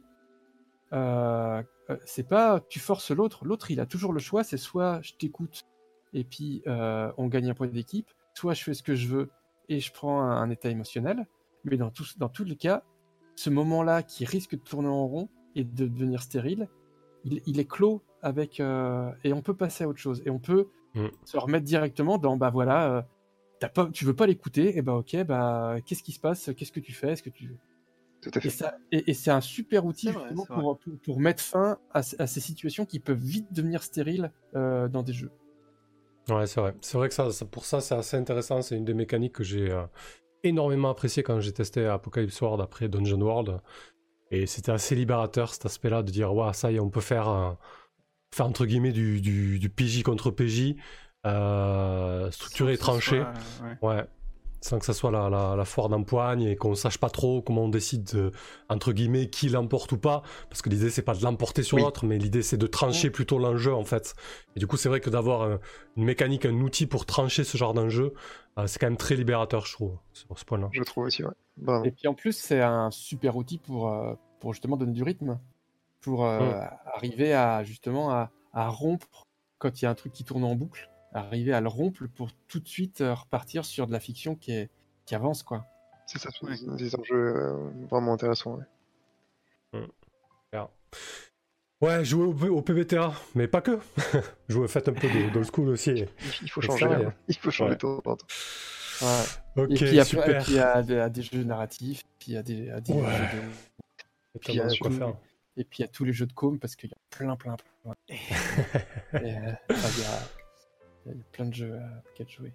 euh, euh, c'est pas tu forces l'autre. L'autre il a toujours le choix, c'est soit je t'écoute et puis euh, on gagne un point d'équipe, soit je fais ce que je veux et je prends un, un état émotionnel. Mais dans, tous dans tous les cas, ce moment-là qui risque de tourner en rond et de devenir stérile, il, il est clos avec euh, et on peut passer à autre chose et on peut Mm. se remettre directement dans bah voilà euh, t'as pas tu veux pas l'écouter et bah ok bah qu'est-ce qui se passe? Qu'est-ce que tu fais? Est-ce que tu Tout à et fait. ça et, et c'est un super outil vrai, justement pour, pour, pour mettre fin à, ces situations qui peuvent vite devenir stériles euh, dans des jeux Ouais, c'est vrai. C'est vrai que ça, ça- pour ça, c'est assez intéressant. C'est une des mécaniques que j'ai euh, énormément apprécié quand j'ai testé Apocalypse World après Dungeon World. Et c'était assez libérateur cet aspect-là de dire, ouais, ça y est, on peut faire, faire entre guillemets du, du, du PJ contre PJ, euh, structuré et Sans que ce tranché. soit, euh, ouais. Ouais. Sans que ça soit la, la, la foire d'empoigne et qu'on sache pas trop comment on décide, de, entre guillemets, qui l'emporte ou pas. Parce que l'idée, c'est pas de l'emporter sur Oui. l'autre, mais l'idée, c'est de trancher plutôt l'enjeu, en fait. Et du coup, c'est vrai que d'avoir euh, une mécanique, un outil pour trancher ce genre d'enjeu, euh, c'est quand même très libérateur, je trouve, sur ce point-là. Je trouve aussi, ouais. Bravo. et puis en plus c'est un super outil pour euh, pour justement donner du rythme pour euh, Mm. arriver à justement à, à rompre quand il y a un truc qui tourne en boucle arriver à le rompre pour tout de suite euh, repartir sur de la fiction qui est qui avance quoi C'est ça, c'est Ouais. des enjeux euh, vraiment intéressants. ouais. Ouais, jouer au, au PBTA, mais pas que. jouer, faites un peu de- d'old school aussi. Il, il faut changer. ça, hein. Il faut changer Ouais. temps. Ouais. Ok, et puis il y a, super. et puis il y a des, à des jeux narratifs puis il y a des, à des Ouais. jeux de- Il y a puis il y a tellement de quoi tout- faire. et puis il y a tous les jeux de com parce qu'il y a plein plein plein et, euh, enfin, il y a, plein de jeux à jouer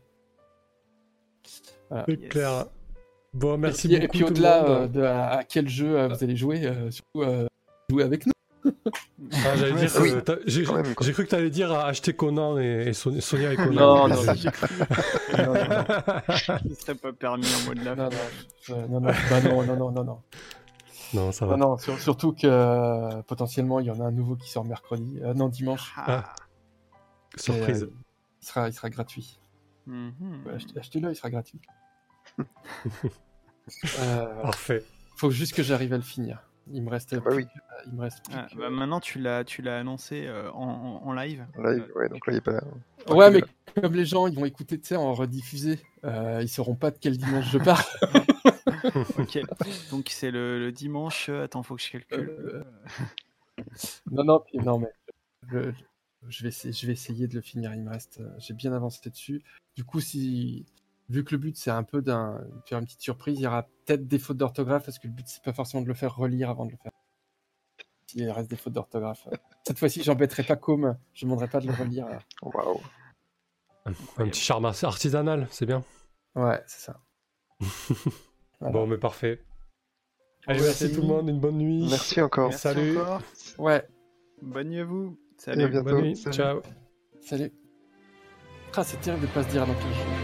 C'est Yes. clair. Bon, merci et puis, beaucoup. et puis au-delà euh, de à, à quel jeu euh, vous allez jouer, euh, surtout euh, jouer avec nous. Ah, j'allais dire, oui. euh, j'ai cru que t'allais dire à acheter Conan et, et Son- Sonia et Conan. Non, non, J'ai cru. non, non, non, Il serait pas permis en mode la non, non, non, non, bah non, non, non, non, non. non, ça va. Non, non, sur- surtout que euh, potentiellement il y en a un nouveau qui sort mercredi, euh, non dimanche. Ah. Surprise. Il sera, il sera gratuit. Ouais, achetez- Achetez-le, il sera gratuit. euh, Parfait. faut juste que j'arrive à le finir. Il me reste. Ah bah oui. il me reste. Ah, bah maintenant tu l'as tu l'as annoncé euh, en, en- live. En live, ouais, donc là, il est pas. Ouais, mais là. comme les gens, ils vont écouter, tu sais, en rediffusé, euh, ils sauront pas de quel dimanche je parle. ok. Donc c'est le, le dimanche. euh, Attends, faut que je calcule. Euh, Non, non, puis- non, mais je, je vais essayer, je vais essayer de le finir. Il me reste, euh, j'ai bien avancé dessus. Du coup, si vu que le but c'est un peu d'un de faire une petite surprise, il y aura peut-être des fautes d'orthographe parce que le but c'est pas forcément de le faire relire avant de le faire. S'il reste des fautes d'orthographe. Cette fois-ci, j'embêterai pas Com. Je ne demanderai pas de le relire. Waouh. Un petit charme artisanal, c'est bien. Ouais, c'est ça. Voilà. Bon, mais parfait. Allez, merci c'est tout le monde, une bonne nuit. Merci encore. Merci Salut. encore. Ouais, Bonne nuit à vous. Et à Salut. bientôt. Bonne nuit. Salut. Ciao. salut. Ah, c'est terrible de pas se dire quel jeu.